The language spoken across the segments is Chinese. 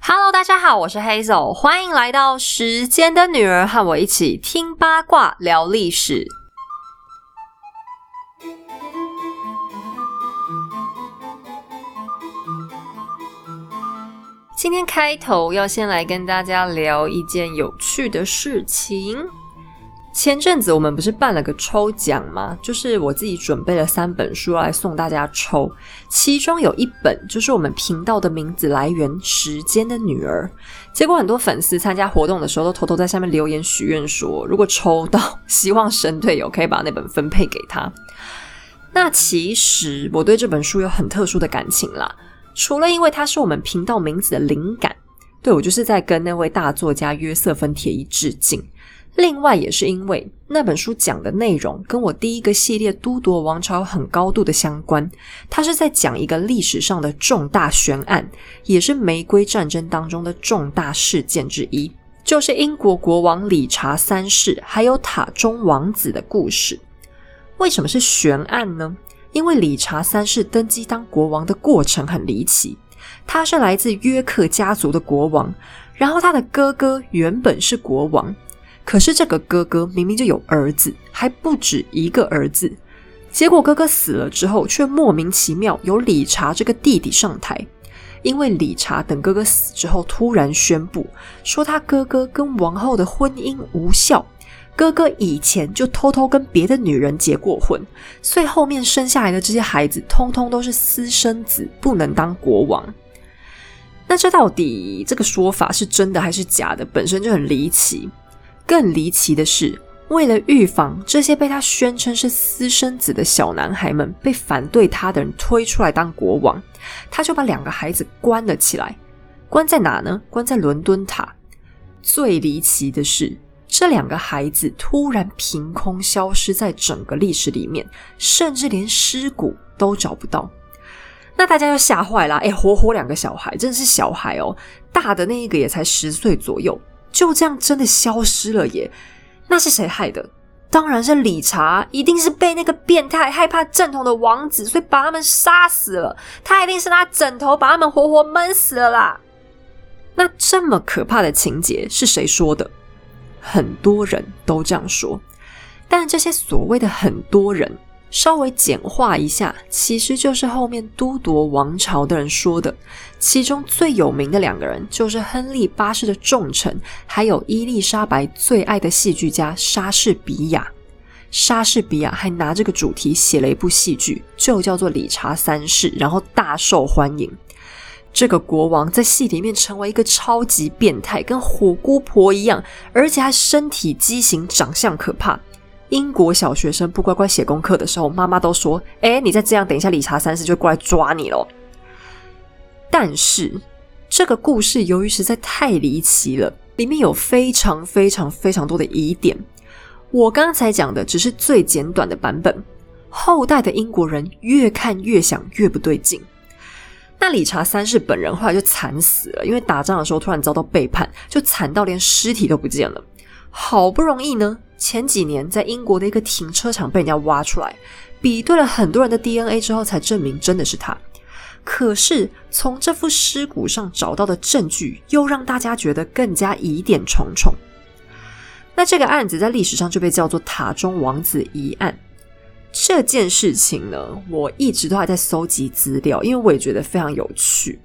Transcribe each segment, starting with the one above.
Hello，大家好，我是 Hazel，欢迎来到时间的女儿，和我一起听八卦、聊历史。今天开头要先来跟大家聊一件有趣的事情。前阵子我们不是办了个抽奖吗？就是我自己准备了三本书来送大家抽，其中有一本就是我们频道的名字来源《时间的女儿》。结果很多粉丝参加活动的时候都偷偷在下面留言许愿说，如果抽到，希望神队友可以把那本分配给他。那其实我对这本书有很特殊的感情啦，除了因为它是我们频道名字的灵感，对我就是在跟那位大作家约瑟芬铁一致敬。另外，也是因为那本书讲的内容跟我第一个系列《都铎王朝》很高度的相关。它是在讲一个历史上的重大悬案，也是玫瑰战争当中的重大事件之一，就是英国国王理查三世还有塔中王子的故事。为什么是悬案呢？因为理查三世登基当国王的过程很离奇。他是来自约克家族的国王，然后他的哥哥原本是国王。可是这个哥哥明明就有儿子，还不止一个儿子。结果哥哥死了之后，却莫名其妙由理查这个弟弟上台。因为理查等哥哥死之后，突然宣布说他哥哥跟王后的婚姻无效，哥哥以前就偷偷跟别的女人结过婚，所以后面生下来的这些孩子，通通都是私生子，不能当国王。那这到底这个说法是真的还是假的？本身就很离奇。更离奇的是，为了预防这些被他宣称是私生子的小男孩们被反对他的人推出来当国王，他就把两个孩子关了起来。关在哪呢？关在伦敦塔。最离奇的是，这两个孩子突然凭空消失在整个历史里面，甚至连尸骨都找不到。那大家就吓坏了，哎，活活两个小孩，真的是小孩哦，大的那一个也才十岁左右。就这样真的消失了耶？那是谁害的？当然是理查，一定是被那个变态害怕正统的王子，所以把他们杀死了。他一定是拿枕头把他们活活闷死了啦。那这么可怕的情节是谁说的？很多人都这样说，但这些所谓的很多人。稍微简化一下，其实就是后面都铎王朝的人说的。其中最有名的两个人，就是亨利八世的重臣，还有伊丽莎白最爱的戏剧家莎士比亚。莎士比亚还拿这个主题写了一部戏剧，就叫做《理查三世》，然后大受欢迎。这个国王在戏里面成为一个超级变态，跟火姑婆一样，而且还身体畸形，长相可怕。英国小学生不乖乖写功课的时候，妈妈都说：“哎，你再这样，等一下理查三世就过来抓你了。”但是这个故事由于实在太离奇了，里面有非常非常非常多的疑点。我刚才讲的只是最简短的版本，后代的英国人越看越想越不对劲。那理查三世本人后来就惨死了，因为打仗的时候突然遭到背叛，就惨到连尸体都不见了。好不容易呢。前几年在英国的一个停车场被人家挖出来，比对了很多人的 DNA 之后，才证明真的是他。可是从这副尸骨上找到的证据，又让大家觉得更加疑点重重。那这个案子在历史上就被叫做塔中王子疑案。这件事情呢，我一直都还在搜集资料，因为我也觉得非常有趣。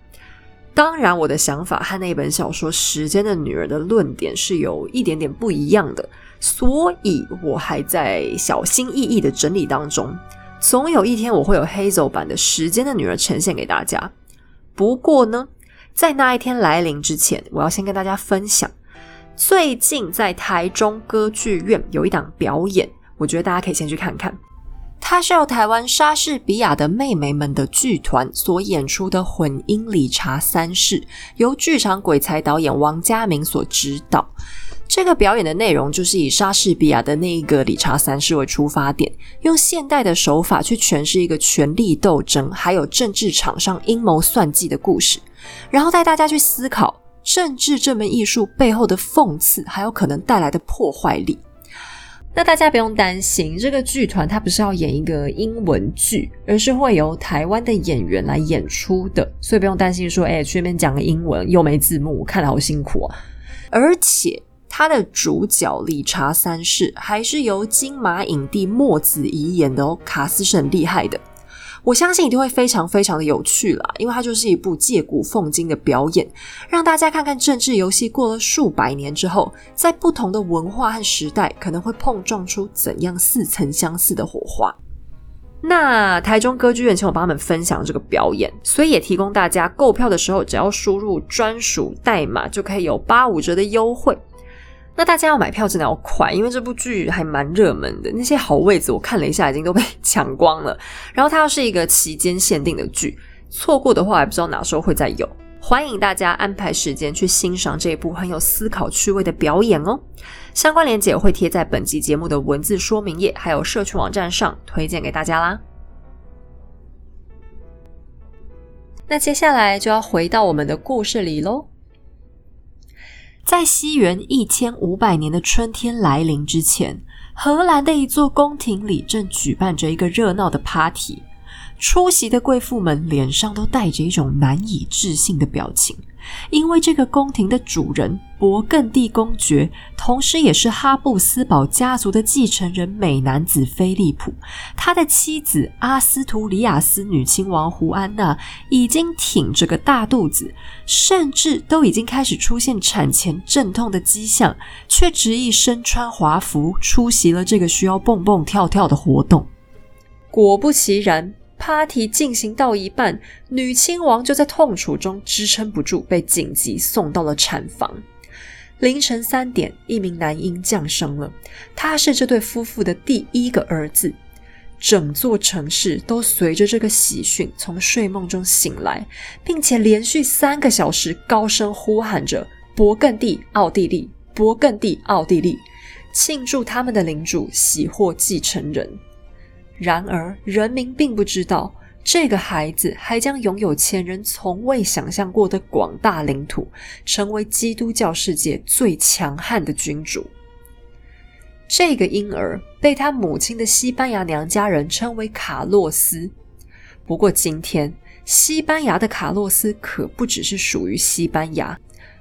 当然，我的想法和那本小说《时间的女儿》的论点是有一点点不一样的。所以我还在小心翼翼的整理当中，总有一天我会有黑走版的《时间的女儿》呈现给大家。不过呢，在那一天来临之前，我要先跟大家分享，最近在台中歌剧院有一档表演，我觉得大家可以先去看看。它是由台湾莎士比亚的妹妹们的剧团所演出的混音理查三世，由剧场鬼才导演王家明所指导。这个表演的内容就是以莎士比亚的那一个理查三世为出发点，用现代的手法去诠释一个权力斗争，还有政治场上阴谋算计的故事，然后带大家去思考政治这门艺术背后的讽刺，还有可能带来的破坏力。那大家不用担心，这个剧团它不是要演一个英文剧，而是会由台湾的演员来演出的，所以不用担心说，哎，去那边讲个英文又没字幕，看得好辛苦啊。而且它的主角理查三世还是由金马影帝莫子仪演的哦，卡斯是很厉害的。我相信一定会非常非常的有趣啦，因为它就是一部借古讽今的表演，让大家看看政治游戏过了数百年之后，在不同的文化和时代，可能会碰撞出怎样似曾相似的火花。那台中歌剧院请我帮他们分享这个表演，所以也提供大家购票的时候，只要输入专属代码，就可以有八五折的优惠。那大家要买票真的要快，因为这部剧还蛮热门的，那些好位子我看了一下，已经都被抢光了。然后它又是一个期间限定的剧，错过的话还不知道哪时候会再有。欢迎大家安排时间去欣赏这一部很有思考趣味的表演哦。相关链接会贴在本集节目的文字说明页，还有社区网站上，推荐给大家啦。那接下来就要回到我们的故事里喽。在西元一千五百年的春天来临之前，荷兰的一座宫廷里正举办着一个热闹的 party。出席的贵妇们脸上都带着一种难以置信的表情，因为这个宫廷的主人勃艮第公爵，同时也是哈布斯堡家族的继承人美男子菲利普，他的妻子阿斯图里亚斯女亲王胡安娜已经挺着个大肚子，甚至都已经开始出现产前阵痛的迹象，却执意身穿华服出席了这个需要蹦蹦跳跳的活动。果不其然。Party 进行到一半，女亲王就在痛楚中支撑不住，被紧急送到了产房。凌晨三点，一名男婴降生了，他是这对夫妇的第一个儿子。整座城市都随着这个喜讯从睡梦中醒来，并且连续三个小时高声呼喊着“勃艮第，奥地利，勃艮第，奥地利”，庆祝他们的领主喜获继承人。然而，人民并不知道，这个孩子还将拥有前人从未想象过的广大领土，成为基督教世界最强悍的君主。这个婴儿被他母亲的西班牙娘家人称为卡洛斯。不过，今天西班牙的卡洛斯可不只是属于西班牙，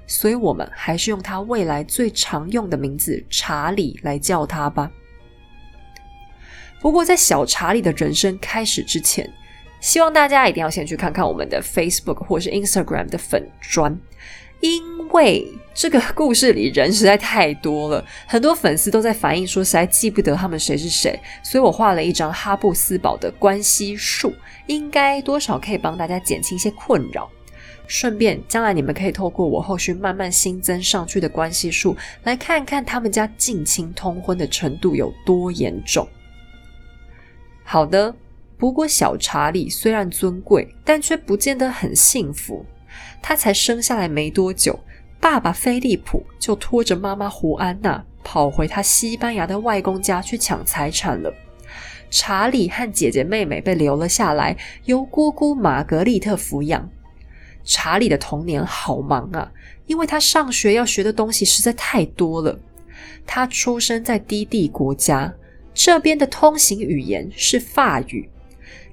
所以我们还是用他未来最常用的名字查理来叫他吧。不过，在小查理的人生开始之前，希望大家一定要先去看看我们的 Facebook 或是 Instagram 的粉砖，因为这个故事里人实在太多了，很多粉丝都在反映说实在记不得他们谁是谁，所以我画了一张哈布斯堡的关系树，应该多少可以帮大家减轻一些困扰。顺便，将来你们可以透过我后续慢慢新增上去的关系数，来看看他们家近亲通婚的程度有多严重。好的，不过小查理虽然尊贵，但却不见得很幸福。他才生下来没多久，爸爸菲利普就拖着妈妈胡安娜跑回他西班牙的外公家去抢财产了。查理和姐姐妹妹被留了下来，由姑姑玛格丽特抚养。查理的童年好忙啊，因为他上学要学的东西实在太多了。他出生在低地国家。这边的通行语言是法语，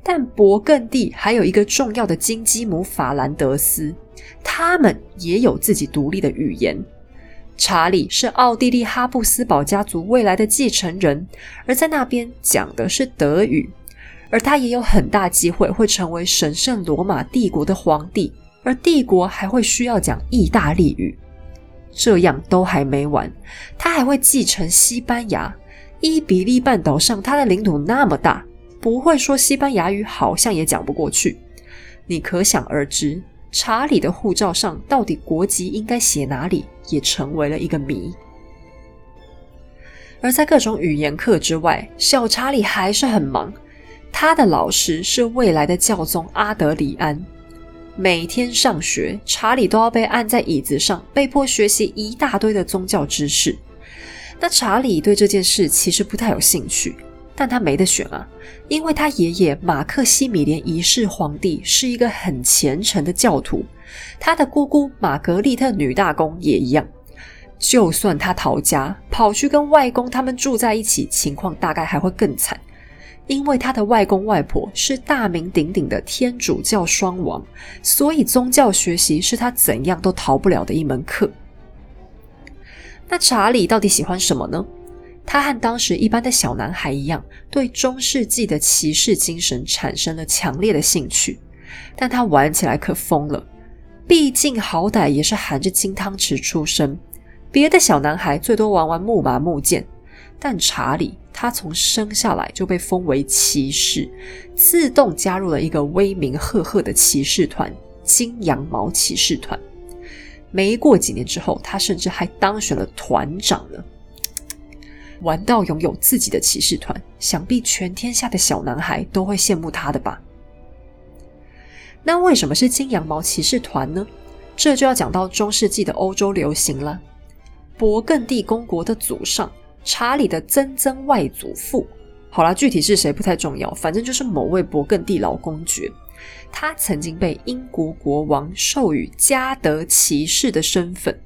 但勃艮第还有一个重要的金鸡母法兰德斯，他们也有自己独立的语言。查理是奥地利哈布斯堡家族未来的继承人，而在那边讲的是德语，而他也有很大机会会成为神圣罗马帝国的皇帝，而帝国还会需要讲意大利语。这样都还没完，他还会继承西班牙。伊比利半岛上，它的领土那么大，不会说西班牙语好像也讲不过去。你可想而知，查理的护照上到底国籍应该写哪里，也成为了一个谜。而在各种语言课之外，小查理还是很忙。他的老师是未来的教宗阿德里安。每天上学，查理都要被按在椅子上，被迫学习一大堆的宗教知识。那查理对这件事其实不太有兴趣，但他没得选啊，因为他爷爷马克西米连一世皇帝是一个很虔诚的教徒，他的姑姑玛格丽特女大公也一样。就算他逃家，跑去跟外公他们住在一起，情况大概还会更惨。因为他的外公外婆是大名鼎鼎的天主教双王，所以宗教学习是他怎样都逃不了的一门课。那查理到底喜欢什么呢？他和当时一般的小男孩一样，对中世纪的骑士精神产生了强烈的兴趣，但他玩起来可疯了。毕竟好歹也是含着金汤匙出生，别的小男孩最多玩玩木马木剑。但查理，他从生下来就被封为骑士，自动加入了一个威名赫赫的骑士团——金羊毛骑士团。没过几年之后，他甚至还当选了团长呢。玩到拥有自己的骑士团，想必全天下的小男孩都会羡慕他的吧？那为什么是金羊毛骑士团呢？这就要讲到中世纪的欧洲流行了。勃艮第公国的祖上。查理的曾曾外祖父，好啦，具体是谁不太重要，反正就是某位勃艮第老公爵。他曾经被英国国王授予加德骑士的身份。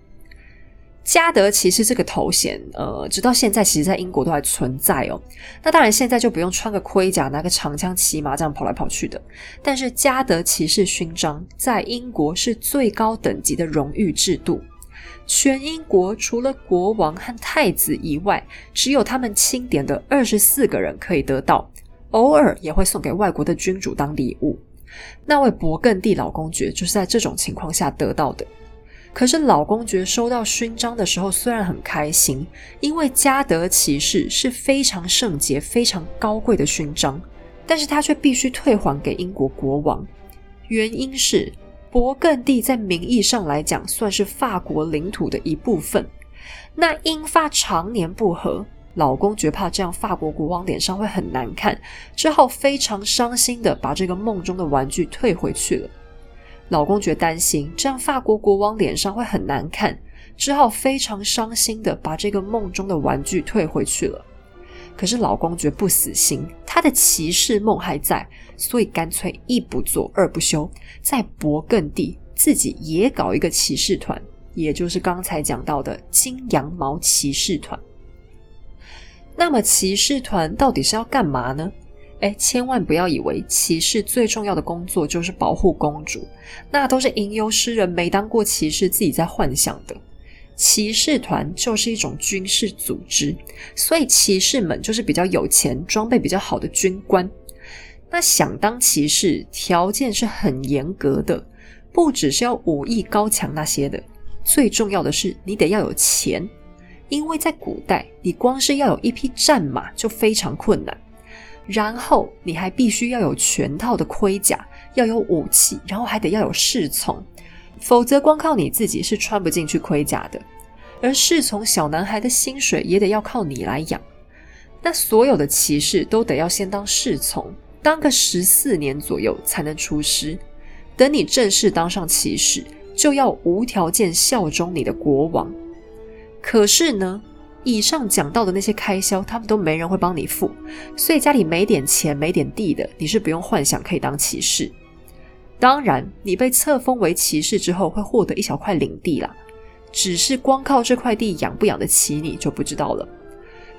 加德骑士这个头衔，呃，直到现在其实在英国都还存在哦。那当然，现在就不用穿个盔甲、拿个长枪骑马这样跑来跑去的。但是加德骑士勋章在英国是最高等级的荣誉制度。全英国除了国王和太子以外，只有他们钦点的二十四个人可以得到，偶尔也会送给外国的君主当礼物。那位勃艮第老公爵就是在这种情况下得到的。可是老公爵收到勋章的时候，虽然很开心，因为加德骑士是非常圣洁、非常高贵的勋章，但是他却必须退还给英国国王，原因是。勃艮第在名义上来讲算是法国领土的一部分，那英法常年不和，老公爵怕这样法国国王脸上会很难看，只好非常伤心的把这个梦中的玩具退回去了。老公爵担心这样法国国王脸上会很难看，只好非常伤心的把这个梦中的玩具退回去了。可是老公爵不死心，他的骑士梦还在。所以干脆一不做二不休，在勃艮第自己也搞一个骑士团，也就是刚才讲到的金羊毛骑士团。那么骑士团到底是要干嘛呢？哎，千万不要以为骑士最重要的工作就是保护公主，那都是吟游诗人没当过骑士自己在幻想的。骑士团就是一种军事组织，所以骑士们就是比较有钱、装备比较好的军官。那想当骑士，条件是很严格的，不只是要武艺高强那些的，最重要的是你得要有钱，因为在古代，你光是要有一匹战马就非常困难，然后你还必须要有全套的盔甲，要有武器，然后还得要有侍从，否则光靠你自己是穿不进去盔甲的，而侍从小男孩的薪水也得要靠你来养，那所有的骑士都得要先当侍从。当个十四年左右才能出师，等你正式当上骑士，就要无条件效忠你的国王。可是呢，以上讲到的那些开销，他们都没人会帮你付，所以家里没点钱、没点地的，你是不用幻想可以当骑士。当然，你被册封为骑士之后，会获得一小块领地啦，只是光靠这块地养不养得起你，就不知道了。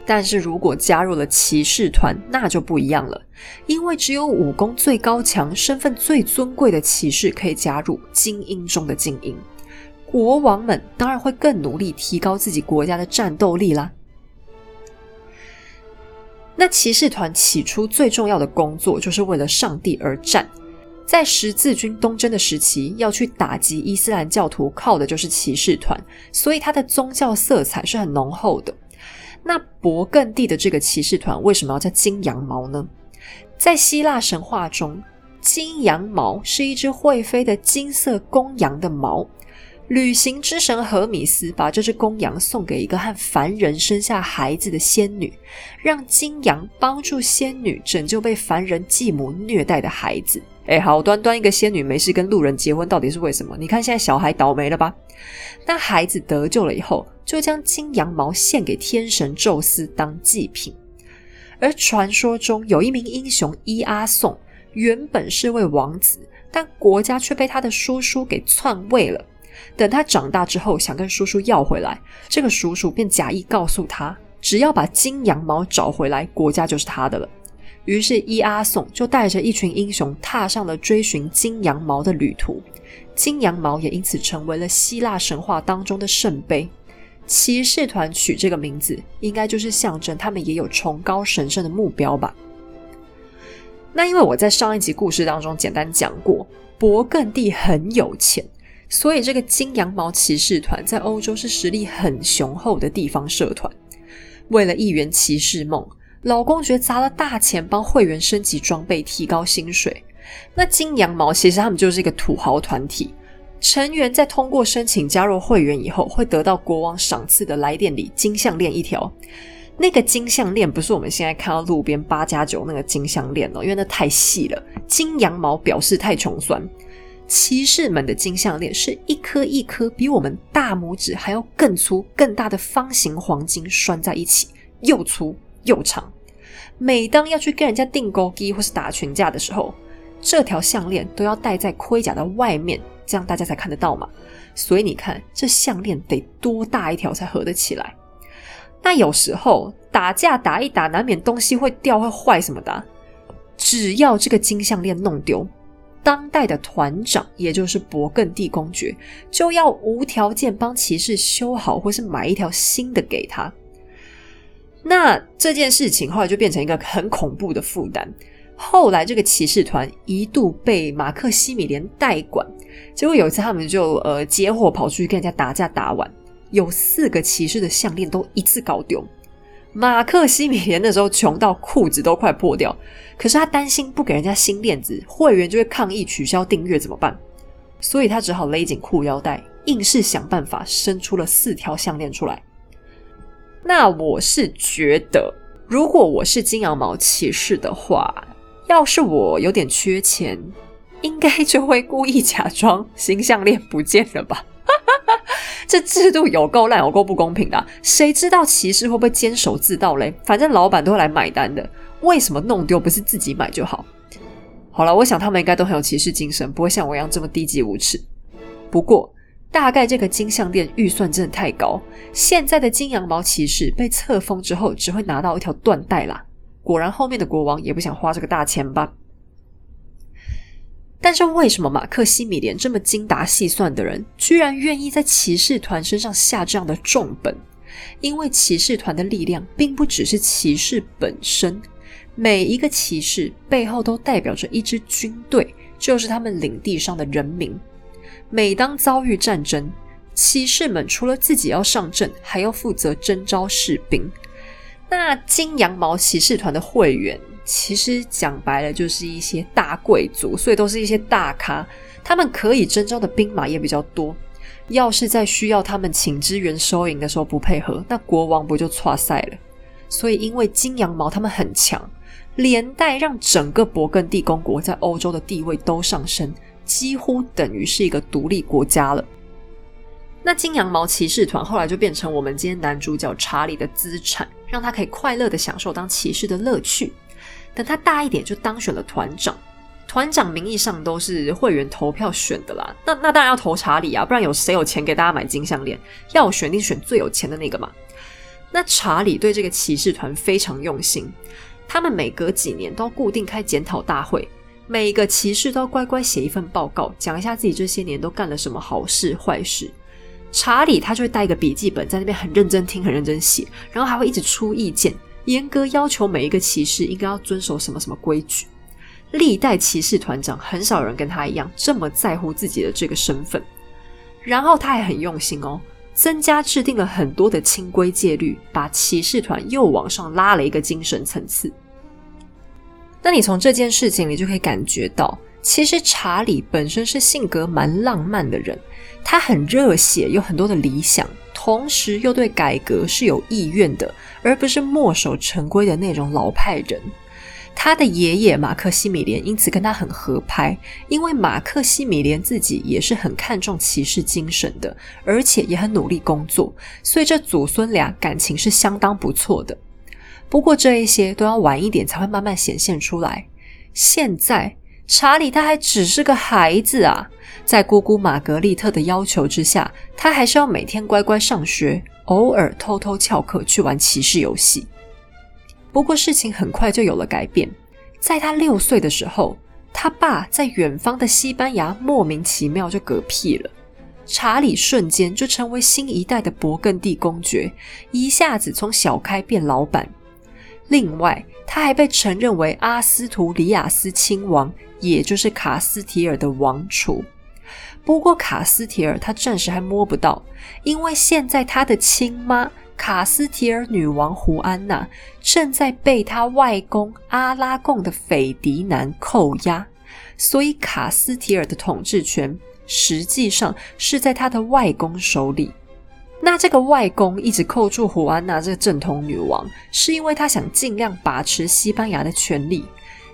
但是如果加入了骑士团，那就不一样了，因为只有武功最高强、身份最尊贵的骑士可以加入精英中的精英。国王们当然会更努力提高自己国家的战斗力啦。那骑士团起初最重要的工作就是为了上帝而战，在十字军东征的时期，要去打击伊斯兰教徒，靠的就是骑士团，所以它的宗教色彩是很浓厚的。那勃艮第的这个骑士团为什么要叫金羊毛呢？在希腊神话中，金羊毛是一只会飞的金色公羊的毛。旅行之神荷米斯把这只公羊送给一个和凡人生下孩子的仙女，让金羊帮助仙女拯救被凡人继母虐待的孩子。哎，好端端一个仙女没事跟路人结婚，到底是为什么？你看现在小孩倒霉了吧？那孩子得救了以后。就将金羊毛献给天神宙斯当祭品，而传说中有一名英雄伊阿宋，原本是位王子，但国家却被他的叔叔给篡位了。等他长大之后，想跟叔叔要回来，这个叔叔便假意告诉他，只要把金羊毛找回来，国家就是他的了。于是，伊阿宋就带着一群英雄，踏上了追寻金羊毛的旅途。金羊毛也因此成为了希腊神话当中的圣杯。骑士团取这个名字，应该就是象征他们也有崇高神圣的目标吧。那因为我在上一集故事当中简单讲过，勃艮第很有钱，所以这个金羊毛骑士团在欧洲是实力很雄厚的地方社团。为了一圆骑士梦，老公爵砸了大钱帮会员升级装备、提高薪水。那金羊毛其实他们就是一个土豪团体。成员在通过申请加入会员以后，会得到国王赏赐的来电礼金项链一条。那个金项链不是我们现在看到路边八加九那个金项链哦，因为那太细了。金羊毛表示太穷酸。骑士们的金项链是一颗一颗比我们大拇指还要更粗、更大的方形黄金拴在一起，又粗又长。每当要去跟人家订钩机或是打群架的时候，这条项链都要戴在盔甲的外面。这样大家才看得到嘛，所以你看这项链得多大一条才合得起来？那有时候打架打一打，难免东西会掉会坏什么的。只要这个金项链弄丢，当代的团长也就是勃艮第公爵就要无条件帮骑士修好，或是买一条新的给他。那这件事情后来就变成一个很恐怖的负担。后来，这个骑士团一度被马克西米连代管。结果有一次，他们就呃结伙跑出去跟人家打架，打完有四个骑士的项链都一次搞丢。马克西米连那时候穷到裤子都快破掉，可是他担心不给人家新链子，会员就会抗议取消订阅怎么办？所以他只好勒紧裤腰带，硬是想办法生出了四条项链出来。那我是觉得，如果我是金羊毛骑士的话。要是我有点缺钱，应该就会故意假装新项链不见了吧？这制度有够烂，有够不公平的。谁知道骑士会不会坚守自盗嘞？反正老板都会来买单的。为什么弄丢不是自己买就好？好了，我想他们应该都很有骑士精神，不会像我一样这么低级无耻。不过，大概这个金项链预算真的太高，现在的金羊毛骑士被册封之后，只会拿到一条缎带啦。果然，后面的国王也不想花这个大钱吧？但是为什么马克西米连这么精打细算的人，居然愿意在骑士团身上下这样的重本？因为骑士团的力量并不只是骑士本身，每一个骑士背后都代表着一支军队，就是他们领地上的人民。每当遭遇战争，骑士们除了自己要上阵，还要负责征召士兵。那金羊毛骑士团的会员，其实讲白了就是一些大贵族，所以都是一些大咖。他们可以征召的兵马也比较多。要是在需要他们请支援收银的时候不配合，那国王不就错赛了？所以因为金羊毛他们很强，连带让整个勃艮第公国在欧洲的地位都上升，几乎等于是一个独立国家了。那金羊毛骑士团后来就变成我们今天男主角查理的资产，让他可以快乐的享受当骑士的乐趣。等他大一点，就当选了团长。团长名义上都是会员投票选的啦。那那当然要投查理啊，不然有谁有钱给大家买金项链？要选定选最有钱的那个嘛。那查理对这个骑士团非常用心，他们每隔几年都要固定开检讨大会，每一个骑士都要乖乖写一份报告，讲一下自己这些年都干了什么好事坏事。查理他就会带一个笔记本在那边很认真听、很认真写，然后还会一直出意见，严格要求每一个骑士应该要遵守什么什么规矩。历代骑士团长很少人跟他一样这么在乎自己的这个身份。然后他还很用心哦，增加制定了很多的清规戒律，把骑士团又往上拉了一个精神层次。那你从这件事情，你就可以感觉到，其实查理本身是性格蛮浪漫的人。他很热血，有很多的理想，同时又对改革是有意愿的，而不是墨守成规的那种老派人。他的爷爷马克西米连因此跟他很合拍，因为马克西米连自己也是很看重骑士精神的，而且也很努力工作，所以这祖孙俩感情是相当不错的。不过这一些都要晚一点才会慢慢显现出来。现在查理他还只是个孩子啊，在姑姑玛格丽特的要求之下，他还是要每天乖乖上学，偶尔偷偷翘课去玩骑士游戏。不过事情很快就有了改变，在他六岁的时候，他爸在远方的西班牙莫名其妙就嗝屁了，查理瞬间就成为新一代的勃艮第公爵，一下子从小开变老板。另外，他还被承认为阿斯图里亚斯亲王，也就是卡斯提尔的王储。不过，卡斯提尔他暂时还摸不到，因为现在他的亲妈卡斯提尔女王胡安娜正在被他外公阿拉贡的斐迪南扣押，所以卡斯提尔的统治权实际上是在他的外公手里。那这个外公一直扣住胡安娜这个正统女王，是因为他想尽量把持西班牙的权力。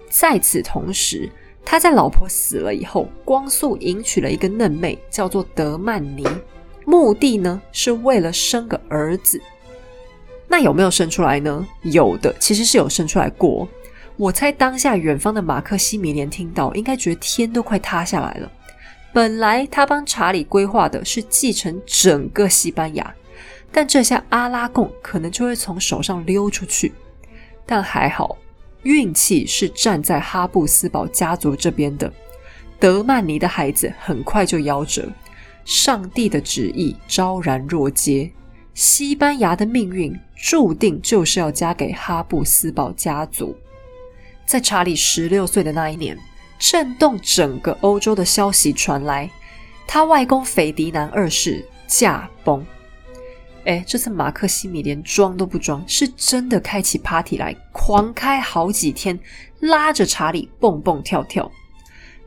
在此同时，他在老婆死了以后，光速迎娶了一个嫩妹，叫做德曼尼，目的呢是为了生个儿子。那有没有生出来呢？有的，其实是有生出来过。我猜当下远方的马克西米连听到，应该觉得天都快塌下来了。本来他帮查理规划的是继承整个西班牙，但这下阿拉贡可能就会从手上溜出去。但还好，运气是站在哈布斯堡家族这边的。德曼尼的孩子很快就夭折，上帝的旨意昭然若揭，西班牙的命运注定就是要嫁给哈布斯堡家族。在查理十六岁的那一年。震动整个欧洲的消息传来，他外公斐迪南二世驾崩。哎，这次马克西米连装都不装，是真的开起 party 来，狂开好几天，拉着查理蹦蹦跳跳。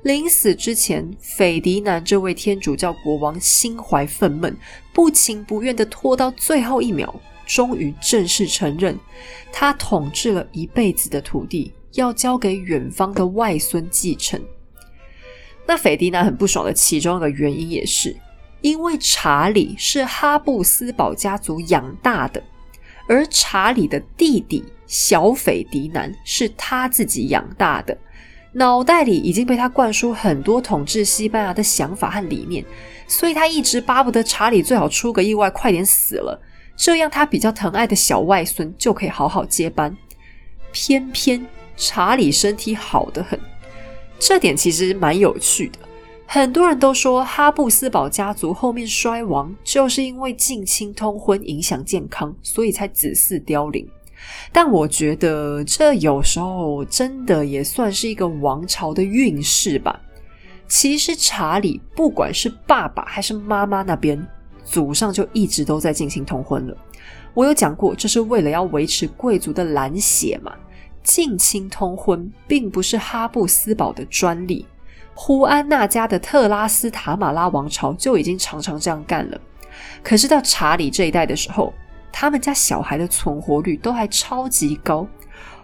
临死之前，斐迪南这位天主教国王心怀愤懑，不情不愿的拖到最后一秒，终于正式承认，他统治了一辈子的土地。要交给远方的外孙继承。那斐迪南很不爽的其中一个原因，也是因为查理是哈布斯堡家族养大的，而查理的弟弟小斐迪南是他自己养大的，脑袋里已经被他灌输很多统治西班牙的想法和理念，所以他一直巴不得查理最好出个意外，快点死了，这样他比较疼爱的小外孙就可以好好接班。偏偏。查理身体好得很，这点其实蛮有趣的。很多人都说哈布斯堡家族后面衰亡，就是因为近亲通婚影响健康，所以才子嗣凋零。但我觉得这有时候真的也算是一个王朝的运势吧。其实查理不管是爸爸还是妈妈那边，祖上就一直都在进行通婚了。我有讲过，这是为了要维持贵族的蓝血嘛。近亲通婚并不是哈布斯堡的专利，胡安娜家的特拉斯塔马拉王朝就已经常常这样干了。可是到查理这一代的时候，他们家小孩的存活率都还超级高。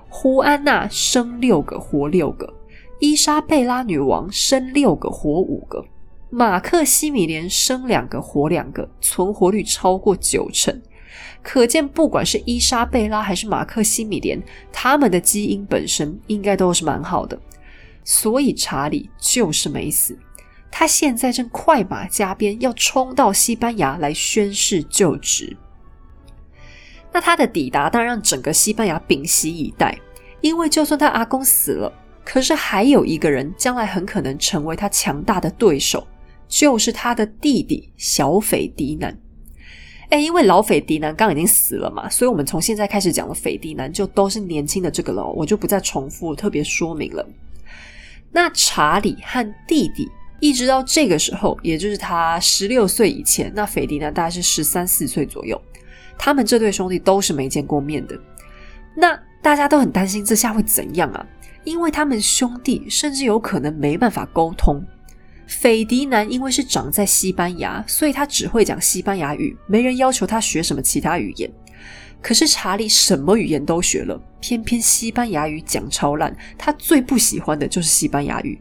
胡安娜生六个活六个，伊莎贝拉女王生六个活五个，马克西米连生两个活两个，存活率超过九成。可见，不管是伊莎贝拉还是马克西米连，他们的基因本身应该都是蛮好的。所以查理就是没死，他现在正快马加鞭要冲到西班牙来宣誓就职。那他的抵达当然让整个西班牙屏息以待，因为就算他阿公死了，可是还有一个人将来很可能成为他强大的对手，就是他的弟弟小斐迪南。哎，因为老斐迪南刚已经死了嘛，所以我们从现在开始讲的斐迪南就都是年轻的这个了，我就不再重复特别说明了。那查理和弟弟一直到这个时候，也就是他十六岁以前，那斐迪南大概是十三四岁左右，他们这对兄弟都是没见过面的。那大家都很担心这下会怎样啊？因为他们兄弟甚至有可能没办法沟通。斐迪南因为是长在西班牙，所以他只会讲西班牙语，没人要求他学什么其他语言。可是查理什么语言都学了，偏偏西班牙语讲超烂，他最不喜欢的就是西班牙语。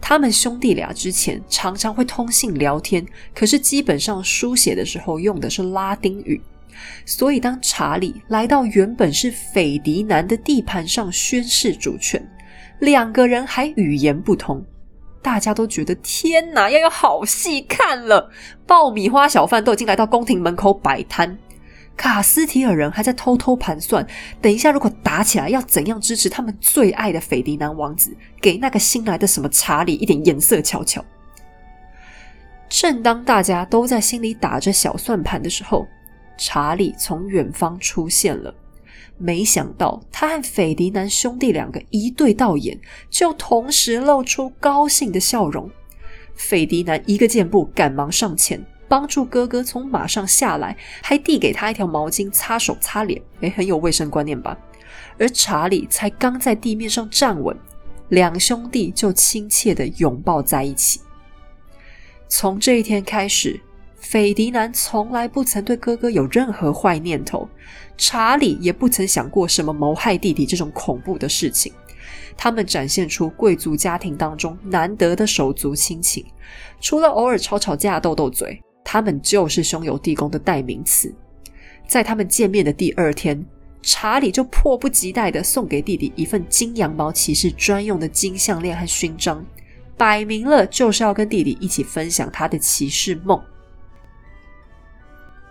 他们兄弟俩之前常常会通信聊天，可是基本上书写的时候用的是拉丁语。所以当查理来到原本是斐迪南的地盘上宣誓主权。两个人还语言不通。大家都觉得天哪，要有好戏看了！爆米花小贩都已经来到宫廷门口摆摊，卡斯提尔人还在偷偷盘算，等一下如果打起来，要怎样支持他们最爱的斐迪南王子，给那个新来的什么查理一点颜色瞧瞧。正当大家都在心里打着小算盘的时候，查理从远方出现了。没想到，他和斐迪南兄弟两个一对到眼，就同时露出高兴的笑容。斐迪南一个箭步赶忙上前，帮助哥哥从马上下来，还递给他一条毛巾擦手擦脸。诶，很有卫生观念吧？而查理才刚在地面上站稳，两兄弟就亲切的拥抱在一起。从这一天开始。斐迪南从来不曾对哥哥有任何坏念头，查理也不曾想过什么谋害弟弟这种恐怖的事情。他们展现出贵族家庭当中难得的手足亲情，除了偶尔吵吵架、斗斗嘴，他们就是兄友弟恭的代名词。在他们见面的第二天，查理就迫不及待的送给弟弟一份金羊毛骑士专用的金项链和勋章，摆明了就是要跟弟弟一起分享他的骑士梦。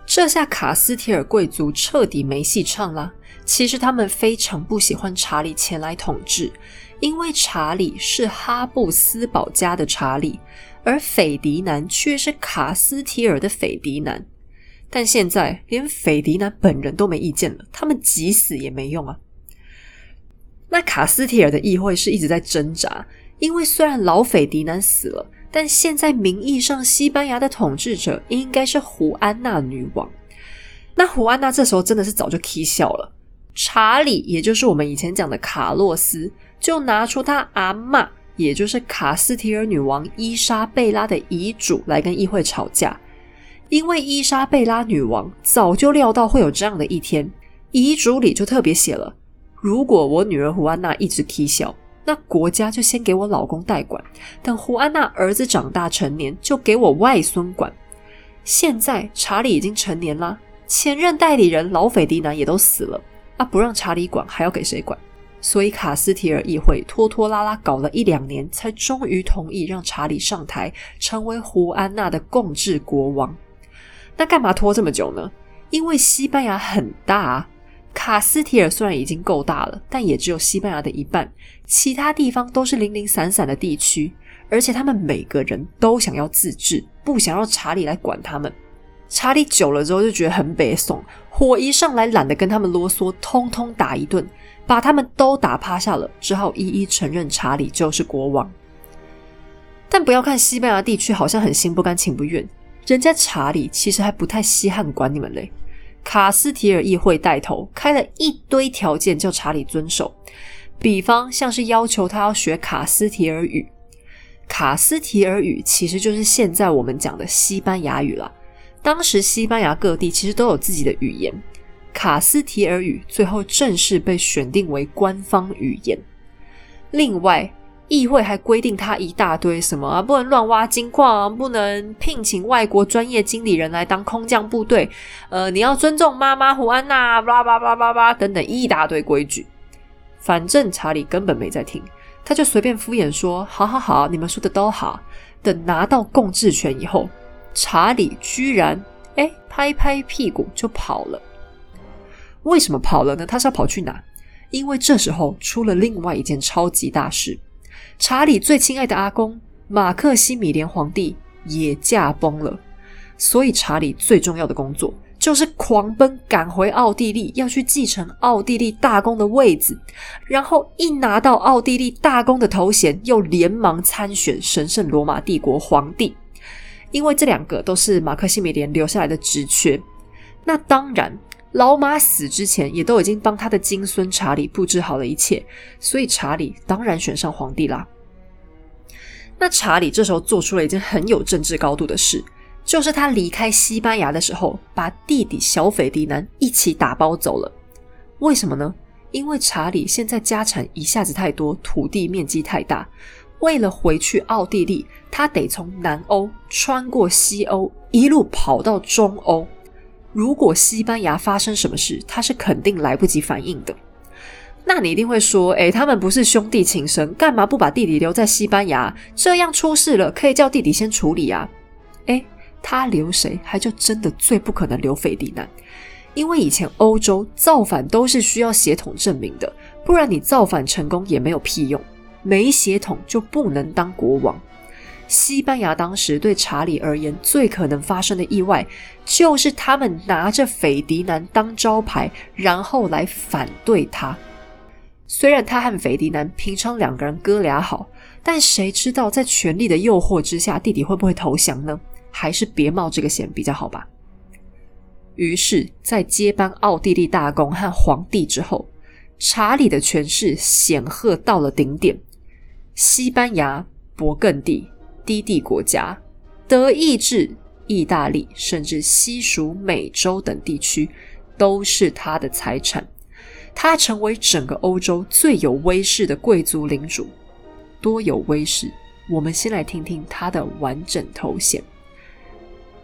这下卡斯提尔贵族彻底没戏唱了。其实他们非常不喜欢查理前来统治，因为查理是哈布斯堡家的查理，而斐迪南却是卡斯提尔的斐迪南。但现在连斐迪南本人都没意见了，他们急死也没用啊。那卡斯提尔的议会是一直在挣扎，因为虽然老斐迪南死了。但现在名义上，西班牙的统治者应该是胡安娜女王。那胡安娜这时候真的是早就啼笑了。查理，也就是我们以前讲的卡洛斯，就拿出他阿妈，也就是卡斯提尔女王伊莎贝拉的遗嘱来跟议会吵架。因为伊莎贝拉女王早就料到会有这样的一天，遗嘱里就特别写了：如果我女儿胡安娜一直啼笑。那国家就先给我老公代管，等胡安娜儿子长大成年，就给我外孙管。现在查理已经成年啦，前任代理人老斐迪南也都死了，啊，不让查理管，还要给谁管？所以卡斯提尔议会拖拖拉拉搞了一两年，才终于同意让查理上台，成为胡安娜的共治国王。那干嘛拖这么久呢？因为西班牙很大。卡斯提尔虽然已经够大了，但也只有西班牙的一半，其他地方都是零零散散的地区，而且他们每个人都想要自治，不想要查理来管他们。查理久了之后就觉得很北宋，火一上来懒得跟他们啰嗦，通通打一顿，把他们都打趴下了，只好一一承认查理就是国王。但不要看西班牙地区好像很心不甘情不愿，人家查理其实还不太稀罕管你们嘞。卡斯提尔议会带头开了一堆条件，叫查理遵守。比方像是要求他要学卡斯提尔语，卡斯提尔语其实就是现在我们讲的西班牙语了。当时西班牙各地其实都有自己的语言，卡斯提尔语最后正式被选定为官方语言。另外，议会还规定他一大堆什么啊，不能乱挖金矿，不能聘请外国专业经理人来当空降部队，呃，你要尊重妈妈胡安娜，巴拉巴拉巴拉等等一大堆规矩。反正查理根本没在听，他就随便敷衍说：“好好好，你们说的都好。”等拿到共治权以后，查理居然哎拍拍屁股就跑了。为什么跑了呢？他是要跑去哪？因为这时候出了另外一件超级大事。查理最亲爱的阿公马克西米连皇帝也驾崩了，所以查理最重要的工作就是狂奔赶回奥地利，要去继承奥地利大公的位子，然后一拿到奥地利大公的头衔，又连忙参选神圣罗马帝国皇帝，因为这两个都是马克西米连留下来的职缺。那当然。老马死之前，也都已经帮他的金孙查理布置好了一切，所以查理当然选上皇帝啦。那查理这时候做出了一件很有政治高度的事，就是他离开西班牙的时候，把弟弟小斐迪南一起打包走了。为什么呢？因为查理现在家产一下子太多，土地面积太大，为了回去奥地利，他得从南欧穿过西欧，一路跑到中欧。如果西班牙发生什么事，他是肯定来不及反应的。那你一定会说，诶，他们不是兄弟情深，干嘛不把弟弟留在西班牙？这样出事了，可以叫弟弟先处理啊。诶，他留谁，还就真的最不可能留斐迪南，因为以前欧洲造反都是需要血统证明的，不然你造反成功也没有屁用，没血统就不能当国王。西班牙当时对查理而言，最可能发生的意外，就是他们拿着斐迪南当招牌，然后来反对他。虽然他和斐迪南平常两个人哥俩好，但谁知道在权力的诱惑之下，弟弟会不会投降呢？还是别冒这个险比较好吧。于是，在接班奥地利大公和皇帝之后，查理的权势显赫到了顶点，西班牙、勃艮第。低地国家、德意志、意大利，甚至西属美洲等地区，都是他的财产。他成为整个欧洲最有威势的贵族领主。多有威势！我们先来听听他的完整头衔。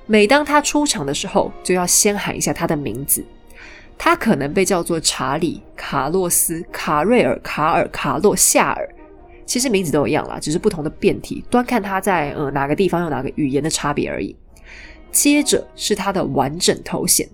每当他出场的时候，就要先喊一下他的名字。他可能被叫做查理、卡洛斯、卡瑞尔、卡尔、卡洛、夏尔。其实名字都一样啦，只是不同的变体，端看他在呃哪个地方有哪个语言的差别而已。接着是他的完整头衔：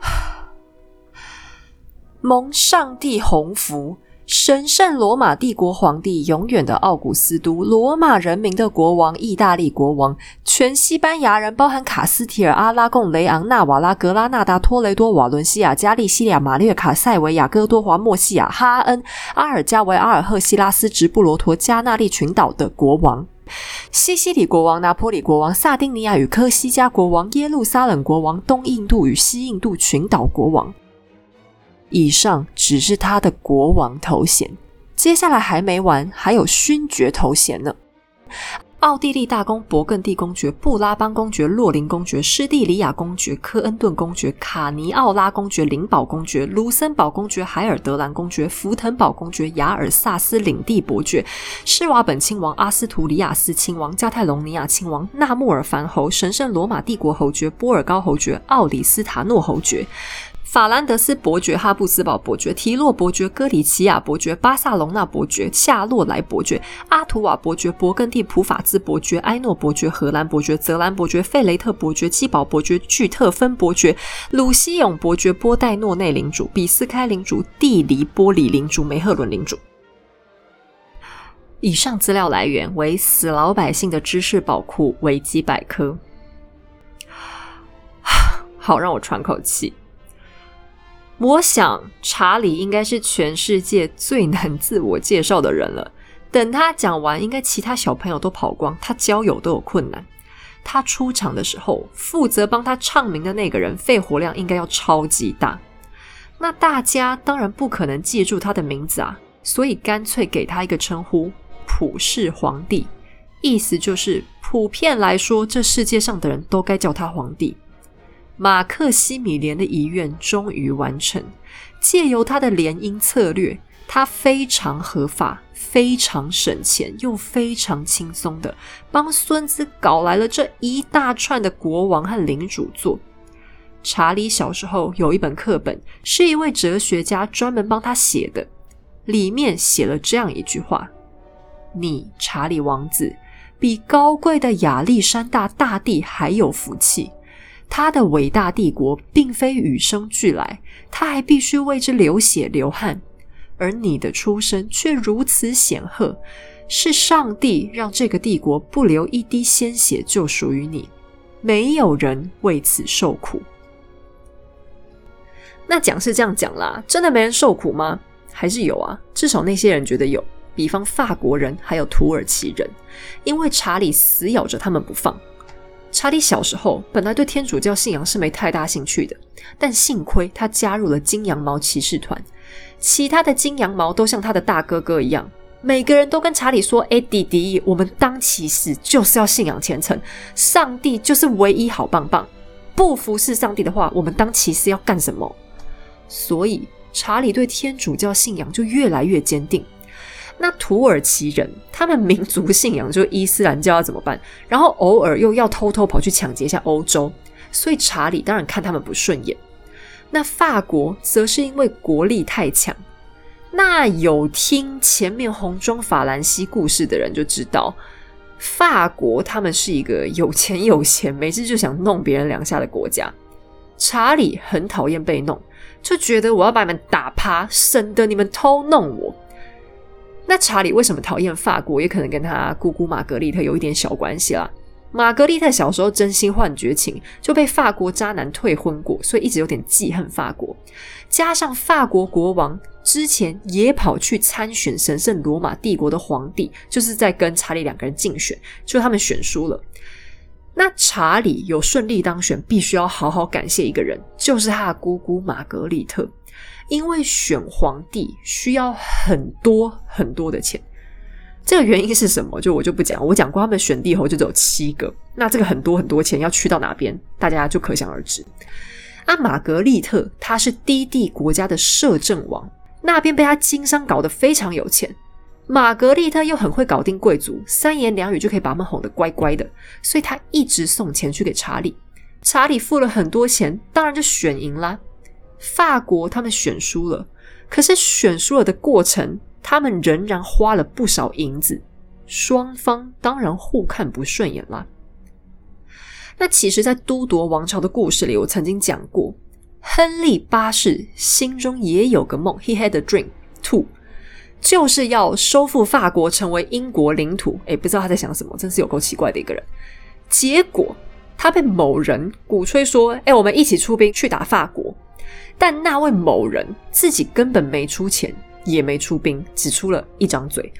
蒙上帝洪福。神圣罗马帝国皇帝，永远的奥古斯都，罗马人民的国王，意大利国王，全西班牙人，包含卡斯提尔、阿拉贡、雷昂、纳瓦拉、格拉纳达、托雷多、瓦伦西亚、加利西亚、马略卡、塞维亚、哥多华、莫西亚、哈恩、阿尔加维、阿尔赫西拉斯、直布罗陀、加纳利群岛的国王，西西里国王、拿坡里国王、萨丁尼亚与科西嘉国王、耶路撒冷国王、东印度与西印度群岛国王。以上只是他的国王头衔，接下来还没完，还有勋爵头衔呢。奥地利大公、勃艮第公爵、布拉邦公爵、洛林公爵、施蒂里亚公爵、科恩顿公爵、卡尼奥拉公爵、灵宝公爵、卢森堡公爵、海尔德兰公爵、福腾堡公爵、雅尔萨斯领地伯爵、施瓦本亲王、阿斯图里亚斯亲王、加泰隆尼亚亲王、纳穆尔凡侯、神圣罗马帝国侯爵、波尔高侯爵、奥里斯塔诺侯爵。法兰德斯伯爵、哈布斯堡伯爵、提洛伯爵、哥里奇亚伯爵、巴萨隆纳伯爵、夏洛莱伯爵、阿图瓦伯爵、勃艮第普法兹伯爵、埃诺伯爵、荷兰伯爵、泽兰伯爵、费雷特伯爵、基宝伯爵、巨特芬伯爵、鲁西永伯爵、波代诺内领主、比斯开领主、蒂黎波里领主、梅赫伦领主。以上资料来源为死老百姓的知识宝库维基百科。好，让我喘口气。我想查理应该是全世界最难自我介绍的人了。等他讲完，应该其他小朋友都跑光，他交友都有困难。他出场的时候，负责帮他唱名的那个人肺活量应该要超级大。那大家当然不可能记住他的名字啊，所以干脆给他一个称呼——普世皇帝，意思就是普遍来说，这世界上的人都该叫他皇帝。马克西米连的遗愿终于完成，借由他的联姻策略，他非常合法、非常省钱又非常轻松的帮孙子搞来了这一大串的国王和领主座。查理小时候有一本课本，是一位哲学家专门帮他写的，里面写了这样一句话：“你查理王子比高贵的亚历山大大帝还有福气。”他的伟大帝国并非与生俱来，他还必须为之流血流汗。而你的出生却如此显赫，是上帝让这个帝国不流一滴鲜血就属于你，没有人为此受苦。那讲是这样讲啦，真的没人受苦吗？还是有啊？至少那些人觉得有，比方法国人还有土耳其人，因为查理死咬着他们不放。查理小时候本来对天主教信仰是没太大兴趣的，但幸亏他加入了金羊毛骑士团。其他的金羊毛都像他的大哥哥一样，每个人都跟查理说：“哎，弟弟，我们当骑士就是要信仰虔诚，上帝就是唯一好棒棒。不服侍上帝的话，我们当骑士要干什么？”所以查理对天主教信仰就越来越坚定。那土耳其人，他们民族信仰就是伊斯兰教，要怎么办？然后偶尔又要偷偷跑去抢劫一下欧洲，所以查理当然看他们不顺眼。那法国则是因为国力太强，那有听前面红中法兰西故事的人就知道，法国他们是一个有钱有闲，每次就想弄别人两下的国家。查理很讨厌被弄，就觉得我要把你们打趴，省得你们偷弄我。那查理为什么讨厌法国，也可能跟他姑姑玛格丽特有一点小关系啦。玛格丽特小时候真心换绝情，就被法国渣男退婚过，所以一直有点记恨法国。加上法国国王之前也跑去参选神圣罗马帝国的皇帝，就是在跟查理两个人竞选，就他们选输了。那查理有顺利当选，必须要好好感谢一个人，就是他的姑姑玛格丽特。因为选皇帝需要很多很多的钱，这个原因是什么？就我就不讲。我讲过，他们选帝侯就只有七个，那这个很多很多钱要去到哪边，大家就可想而知。啊，玛格丽特他是低地国家的摄政王，那边被他经商搞得非常有钱。玛格丽特又很会搞定贵族，三言两语就可以把他们哄得乖乖的，所以他一直送钱去给查理。查理付了很多钱，当然就选赢啦。法国他们选输了，可是选输了的过程，他们仍然花了不少银子，双方当然互看不顺眼啦。那其实，在都铎王朝的故事里，我曾经讲过，亨利八世心中也有个梦，He had a dream too，就是要收复法国，成为英国领土。诶，不知道他在想什么，真是有够奇怪的一个人。结果他被某人鼓吹说：“诶，我们一起出兵去打法国。”但那位某人自己根本没出钱，也没出兵，只出了一张嘴，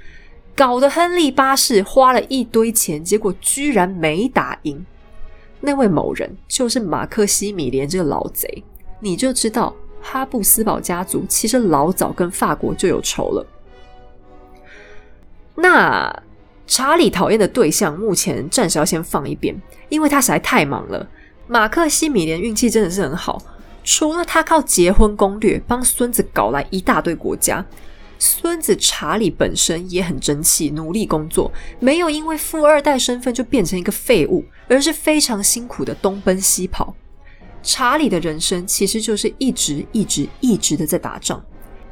搞得亨利八世花了一堆钱，结果居然没打赢。那位某人就是马克西米连这个老贼，你就知道哈布斯堡家族其实老早跟法国就有仇了。那查理讨厌的对象，目前暂时要先放一边，因为他实在太忙了。马克西米连运气真的是很好。除了他靠结婚攻略帮孙子搞来一大堆国家，孙子查理本身也很争气，努力工作，没有因为富二代身份就变成一个废物，而是非常辛苦的东奔西跑。查理的人生其实就是一直一直一直的在打仗，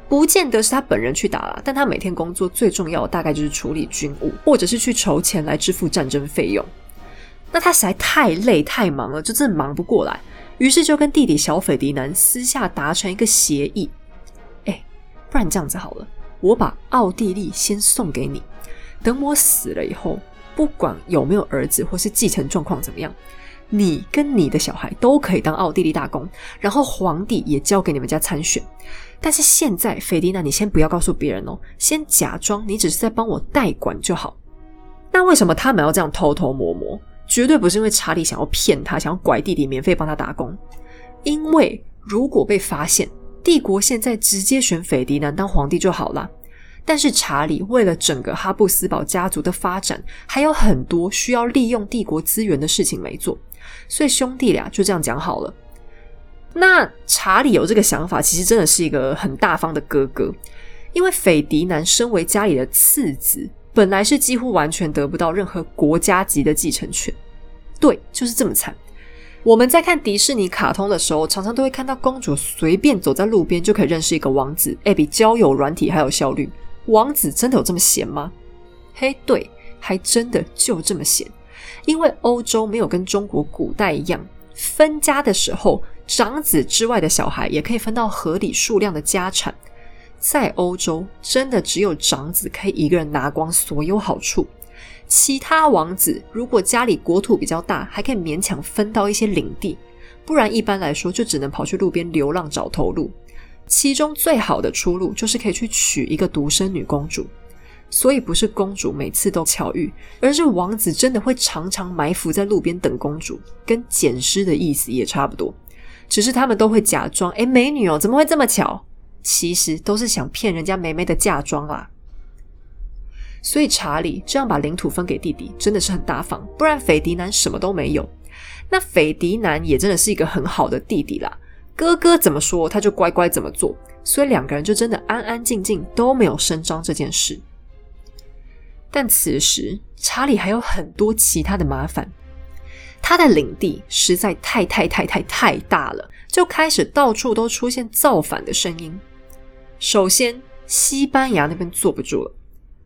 不见得是他本人去打了，但他每天工作最重要的大概就是处理军务，或者是去筹钱来支付战争费用。那他实在太累太忙了，就真的忙不过来。于是就跟弟弟小斐迪南私下达成一个协议，哎，不然这样子好了，我把奥地利先送给你，等我死了以后，不管有没有儿子或是继承状况怎么样，你跟你的小孩都可以当奥地利大公，然后皇帝也交给你们家参选。但是现在，斐迪南，你先不要告诉别人哦，先假装你只是在帮我代管就好。那为什么他们要这样偷偷摸摸？绝对不是因为查理想要骗他，想要拐弟弟免费帮他打工。因为如果被发现，帝国现在直接选斐迪南当皇帝就好了。但是查理为了整个哈布斯堡家族的发展，还有很多需要利用帝国资源的事情没做，所以兄弟俩就这样讲好了。那查理有这个想法，其实真的是一个很大方的哥哥，因为斐迪南身为家里的次子。本来是几乎完全得不到任何国家级的继承权，对，就是这么惨。我们在看迪士尼卡通的时候，常常都会看到公主随便走在路边就可以认识一个王子，哎，比交友软体还有效率。王子真的有这么闲吗？嘿，对，还真的就这么闲。因为欧洲没有跟中国古代一样，分家的时候，长子之外的小孩也可以分到合理数量的家产。在欧洲，真的只有长子可以一个人拿光所有好处，其他王子如果家里国土比较大，还可以勉强分到一些领地，不然一般来说就只能跑去路边流浪找头路。其中最好的出路就是可以去娶一个独生女公主，所以不是公主每次都巧遇，而是王子真的会常常埋伏在路边等公主，跟捡尸的意思也差不多，只是他们都会假装，哎，美女哦，怎么会这么巧？其实都是想骗人家梅梅的嫁妆啦，所以查理这样把领土分给弟弟，真的是很大方。不然斐迪南什么都没有。那斐迪南也真的是一个很好的弟弟啦，哥哥怎么说他就乖乖怎么做，所以两个人就真的安安静静都没有声张这件事。但此时查理还有很多其他的麻烦，他的领地实在太太太太太大了，就开始到处都出现造反的声音。首先，西班牙那边坐不住了。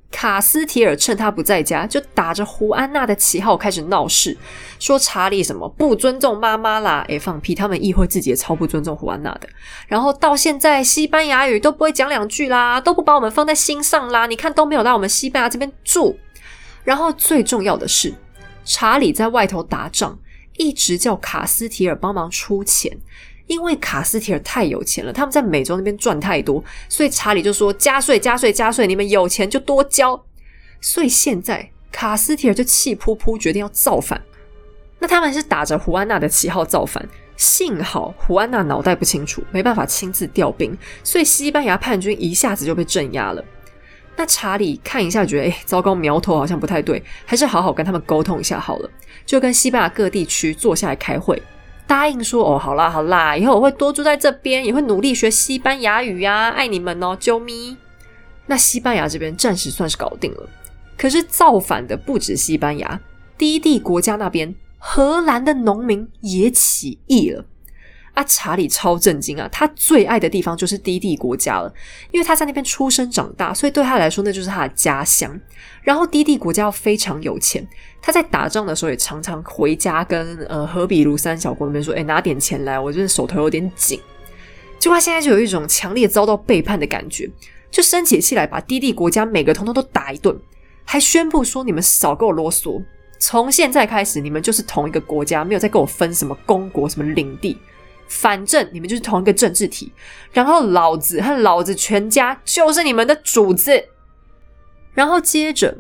卡斯提尔趁他不在家，就打着胡安娜的旗号开始闹事，说查理什么不尊重妈妈啦，诶，放屁！他们议会自己也超不尊重胡安娜的。然后到现在西班牙语都不会讲两句啦，都不把我们放在心上啦。你看都没有来我们西班牙这边住。然后最重要的是，查理在外头打仗，一直叫卡斯提尔帮忙出钱。因为卡斯提尔太有钱了，他们在美洲那边赚太多，所以查理就说加税、加税、加税，你们有钱就多交。所以现在卡斯提尔就气扑扑，决定要造反。那他们是打着胡安娜的旗号造反，幸好胡安娜脑袋不清楚，没办法亲自调兵，所以西班牙叛军一下子就被镇压了。那查理看一下，觉得哎，糟糕，苗头好像不太对，还是好好跟他们沟通一下好了，就跟西班牙各地区坐下来开会。答应说哦，好啦好啦，以后我会多住在这边，也会努力学西班牙语呀，爱你们哦，啾咪。那西班牙这边暂时算是搞定了，可是造反的不止西班牙，低地国家那边，荷兰的农民也起义了。啊，查理超震惊啊！他最爱的地方就是低地国家了，因为他在那边出生长大，所以对他来说那就是他的家乡。然后低地国家非常有钱，他在打仗的时候也常常回家跟呃荷比卢三小国那边说：“哎，拿点钱来，我真的手头有点紧。”就他现在就有一种强烈遭到背叛的感觉，就生起气来，把低地国家每个通通都打一顿，还宣布说：“你们少给我啰嗦，从现在开始你们就是同一个国家，没有再跟我分什么公国、什么领地。”反正你们就是同一个政治体，然后老子和老子全家就是你们的主子。然后接着，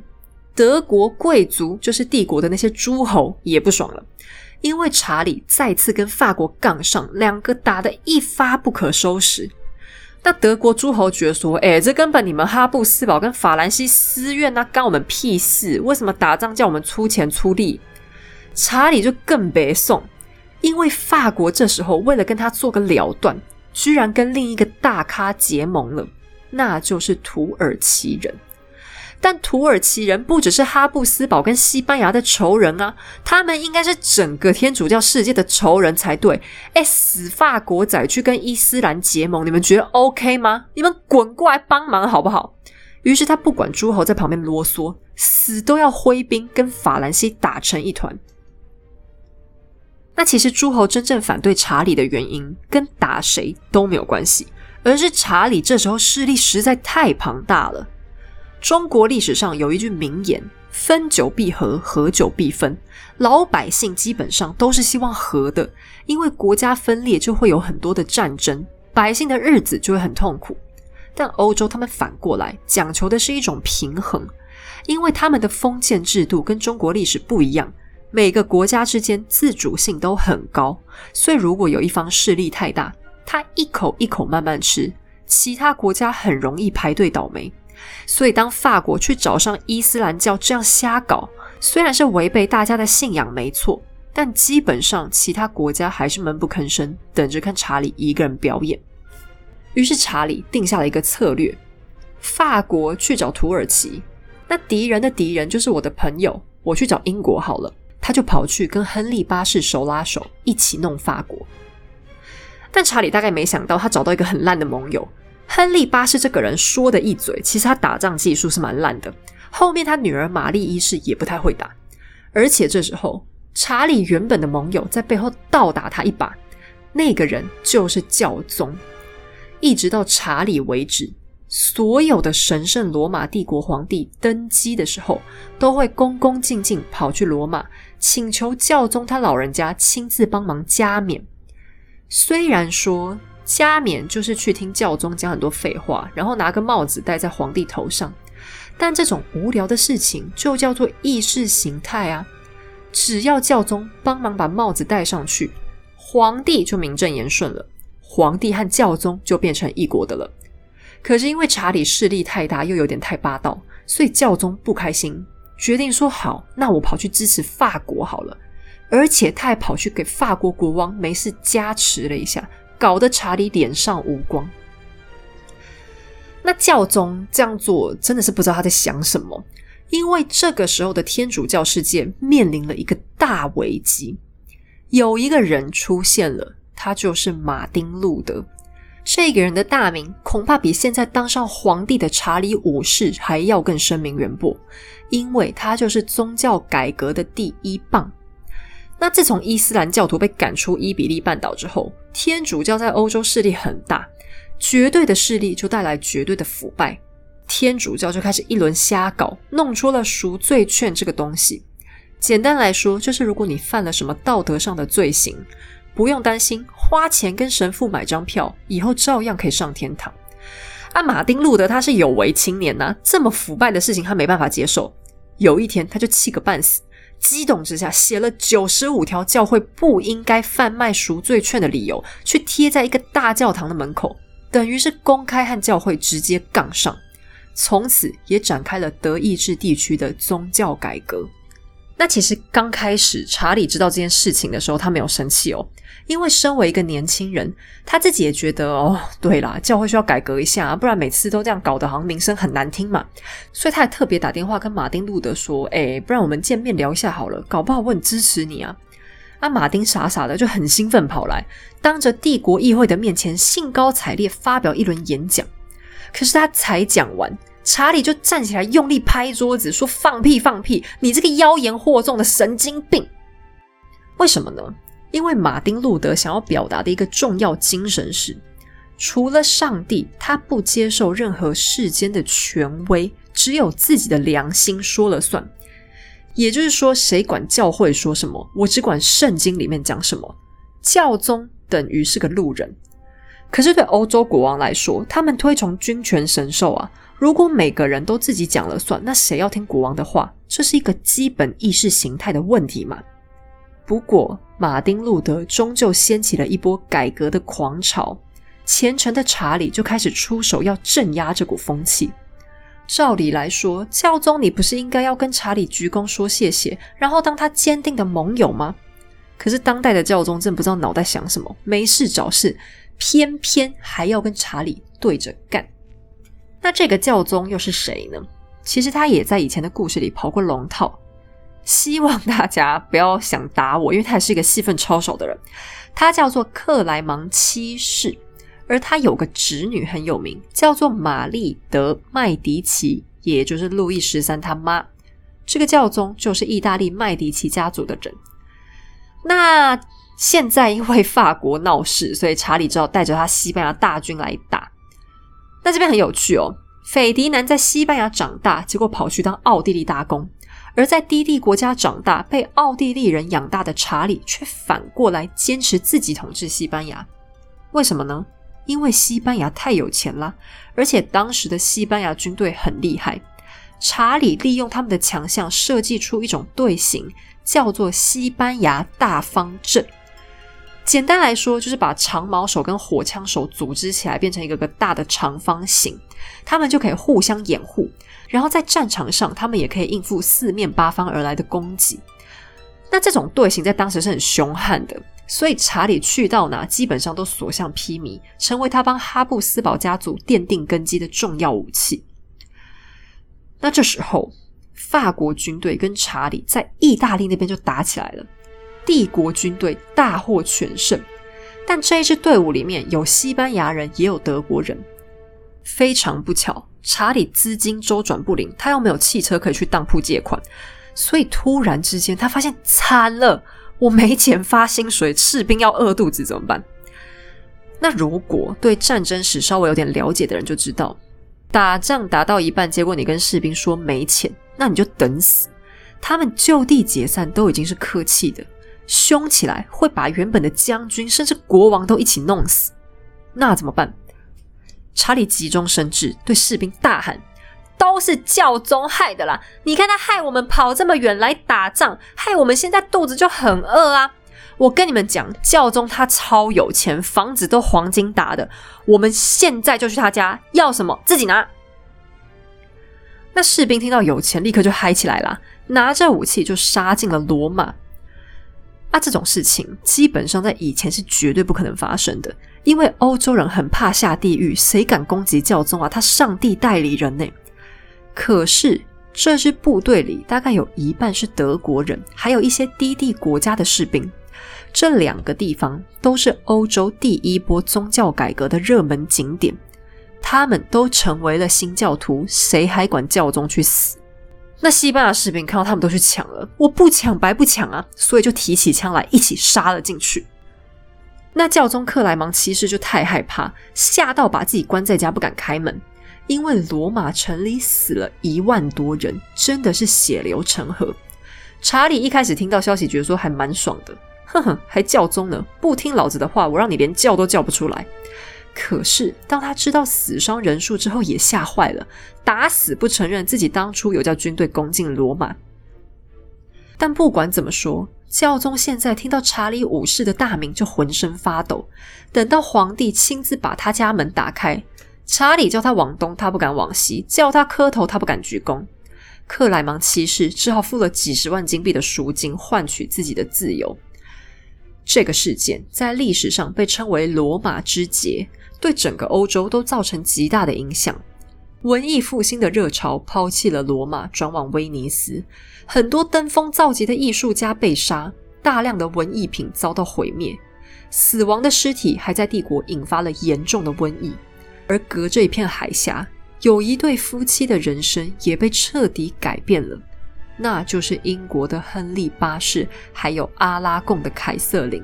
德国贵族就是帝国的那些诸侯也不爽了，因为查理再次跟法国杠上，两个打得一发不可收拾。那德国诸侯觉得说：“哎，这根本你们哈布斯堡跟法兰西私怨那干我们屁事？为什么打仗叫我们出钱出力？”查理就更别送。因为法国这时候为了跟他做个了断，居然跟另一个大咖结盟了，那就是土耳其人。但土耳其人不只是哈布斯堡跟西班牙的仇人啊，他们应该是整个天主教世界的仇人才对。哎，死法国仔去跟伊斯兰结盟，你们觉得 OK 吗？你们滚过来帮忙好不好？于是他不管诸侯在旁边啰嗦，死都要挥兵跟法兰西打成一团。那其实诸侯真正反对查理的原因，跟打谁都没有关系，而是查理这时候势力实在太庞大了。中国历史上有一句名言：“分久必合，合久必分。”老百姓基本上都是希望和的，因为国家分裂就会有很多的战争，百姓的日子就会很痛苦。但欧洲他们反过来讲求的是一种平衡，因为他们的封建制度跟中国历史不一样。每个国家之间自主性都很高，所以如果有一方势力太大，他一口一口慢慢吃，其他国家很容易排队倒霉。所以当法国去找上伊斯兰教这样瞎搞，虽然是违背大家的信仰没错，但基本上其他国家还是闷不吭声，等着看查理一个人表演。于是查理定下了一个策略：法国去找土耳其，那敌人的敌人就是我的朋友，我去找英国好了。他就跑去跟亨利八世手拉手，一起弄法国。但查理大概没想到，他找到一个很烂的盟友。亨利八世这个人说的一嘴，其实他打仗技术是蛮烂的。后面他女儿玛丽一世也不太会打，而且这时候查理原本的盟友在背后倒打他一把，那个人就是教宗。一直到查理为止。所有的神圣罗马帝国皇帝登基的时候，都会恭恭敬敬跑去罗马，请求教宗他老人家亲自帮忙加冕。虽然说加冕就是去听教宗讲很多废话，然后拿个帽子戴在皇帝头上，但这种无聊的事情就叫做意识形态啊！只要教宗帮忙把帽子戴上去，皇帝就名正言顺了，皇帝和教宗就变成一国的了。可是因为查理势力太大，又有点太霸道，所以教宗不开心，决定说：“好，那我跑去支持法国好了。”而且他还跑去给法国国王没事加持了一下，搞得查理脸上无光。那教宗这样做真的是不知道他在想什么，因为这个时候的天主教世界面临了一个大危机，有一个人出现了，他就是马丁路德。这个人的大名恐怕比现在当上皇帝的查理五世还要更声名远播，因为他就是宗教改革的第一棒。那自从伊斯兰教徒被赶出伊比利半岛之后，天主教在欧洲势力很大，绝对的势力就带来绝对的腐败，天主教就开始一轮瞎搞，弄出了赎罪券这个东西。简单来说，就是如果你犯了什么道德上的罪行。不用担心，花钱跟神父买张票，以后照样可以上天堂。啊，马丁路德他是有为青年呐，这么腐败的事情他没办法接受。有一天，他就气个半死，激动之下写了九十五条教会不应该贩卖赎罪券的理由，去贴在一个大教堂的门口，等于是公开和教会直接杠上。从此也展开了德意志地区的宗教改革。那其实刚开始查理知道这件事情的时候，他没有生气哦。因为身为一个年轻人，他自己也觉得哦，对啦，教会需要改革一下，不然每次都这样搞得好像名声很难听嘛。所以他还特别打电话跟马丁路德说：“哎，不然我们见面聊一下好了，搞不好我很支持你啊。”啊，马丁傻傻的就很兴奋跑来，当着帝国议会的面前兴高采烈发表一轮演讲。可是他才讲完，查理就站起来用力拍桌子说：“放屁放屁！你这个妖言惑众的神经病！为什么呢？”因为马丁路德想要表达的一个重要精神是，除了上帝，他不接受任何世间的权威，只有自己的良心说了算。也就是说，谁管教会说什么，我只管圣经里面讲什么。教宗等于是个路人。可是对欧洲国王来说，他们推崇君权神授啊。如果每个人都自己讲了算，那谁要听国王的话？这是一个基本意识形态的问题嘛？不过，马丁路德终究掀起了一波改革的狂潮，虔诚的查理就开始出手要镇压这股风气。照理来说，教宗你不是应该要跟查理鞠躬说谢谢，然后当他坚定的盟友吗？可是当代的教宗真不知道脑袋想什么，没事找事，偏偏还要跟查理对着干。那这个教宗又是谁呢？其实他也在以前的故事里跑过龙套。希望大家不要想打我，因为他也是一个戏份超少的人。他叫做克莱芒七世，而他有个侄女很有名，叫做玛丽德麦迪奇，也就是路易十三他妈。这个教宗就是意大利麦迪奇家族的人。那现在因为法国闹事，所以查理只好带着他西班牙大军来打。那这边很有趣哦，斐迪南在西班牙长大，结果跑去当奥地利大公。而在低地国家长大、被奥地利人养大的查理，却反过来坚持自己统治西班牙。为什么呢？因为西班牙太有钱了，而且当时的西班牙军队很厉害。查理利用他们的强项，设计出一种队形，叫做西班牙大方阵。简单来说，就是把长矛手跟火枪手组织起来，变成一个个大的长方形，他们就可以互相掩护。然后在战场上，他们也可以应付四面八方而来的攻击。那这种队形在当时是很凶悍的，所以查理去到哪，基本上都所向披靡，成为他帮哈布斯堡家族奠定根基的重要武器。那这时候，法国军队跟查理在意大利那边就打起来了，帝国军队大获全胜。但这一支队伍里面有西班牙人，也有德国人。非常不巧，查理资金周转不灵，他又没有汽车可以去当铺借款，所以突然之间他发现惨了，我没钱发薪水，士兵要饿肚子怎么办？那如果对战争史稍微有点了解的人就知道，打仗打到一半，结果你跟士兵说没钱，那你就等死。他们就地解散都已经是客气的，凶起来会把原本的将军甚至国王都一起弄死，那怎么办？查理急中生智，对士兵大喊：“都是教宗害的啦！你看他害我们跑这么远来打仗，害我们现在肚子就很饿啊！我跟你们讲，教宗他超有钱，房子都黄金打的。我们现在就去他家，要什么自己拿。”那士兵听到有钱，立刻就嗨起来了，拿着武器就杀进了罗马。啊，这种事情基本上在以前是绝对不可能发生的。因为欧洲人很怕下地狱，谁敢攻击教宗啊？他上帝代理人呢？可是这支部队里大概有一半是德国人，还有一些低地国家的士兵。这两个地方都是欧洲第一波宗教改革的热门景点，他们都成为了新教徒，谁还管教宗去死？那西班牙士兵看到他们都去抢了，我不抢白不抢啊，所以就提起枪来一起杀了进去。那教宗克莱芒骑士就太害怕，吓到把自己关在家，不敢开门。因为罗马城里死了一万多人，真的是血流成河。查理一开始听到消息，觉得说还蛮爽的，哼哼，还教宗呢，不听老子的话，我让你连叫都叫不出来。可是当他知道死伤人数之后，也吓坏了，打死不承认自己当初有叫军队攻进罗马。但不管怎么说，教宗现在听到查理五世的大名就浑身发抖。等到皇帝亲自把他家门打开。查理叫他往东，他不敢往西；叫他磕头，他不敢鞠躬。克莱芒七世只好付了几十万金币的赎金，换取自己的自由。这个事件在历史上被称为“罗马之劫”，对整个欧洲都造成极大的影响。文艺复兴的热潮抛弃了罗马，转往威尼斯，很多登峰造极的艺术家被杀，大量的文艺品遭到毁灭，死亡的尸体还在帝国引发了严重的瘟疫。而隔着一片海峡，有一对夫妻的人生也被彻底改变了，那就是英国的亨利八世，还有阿拉贡的凯瑟琳。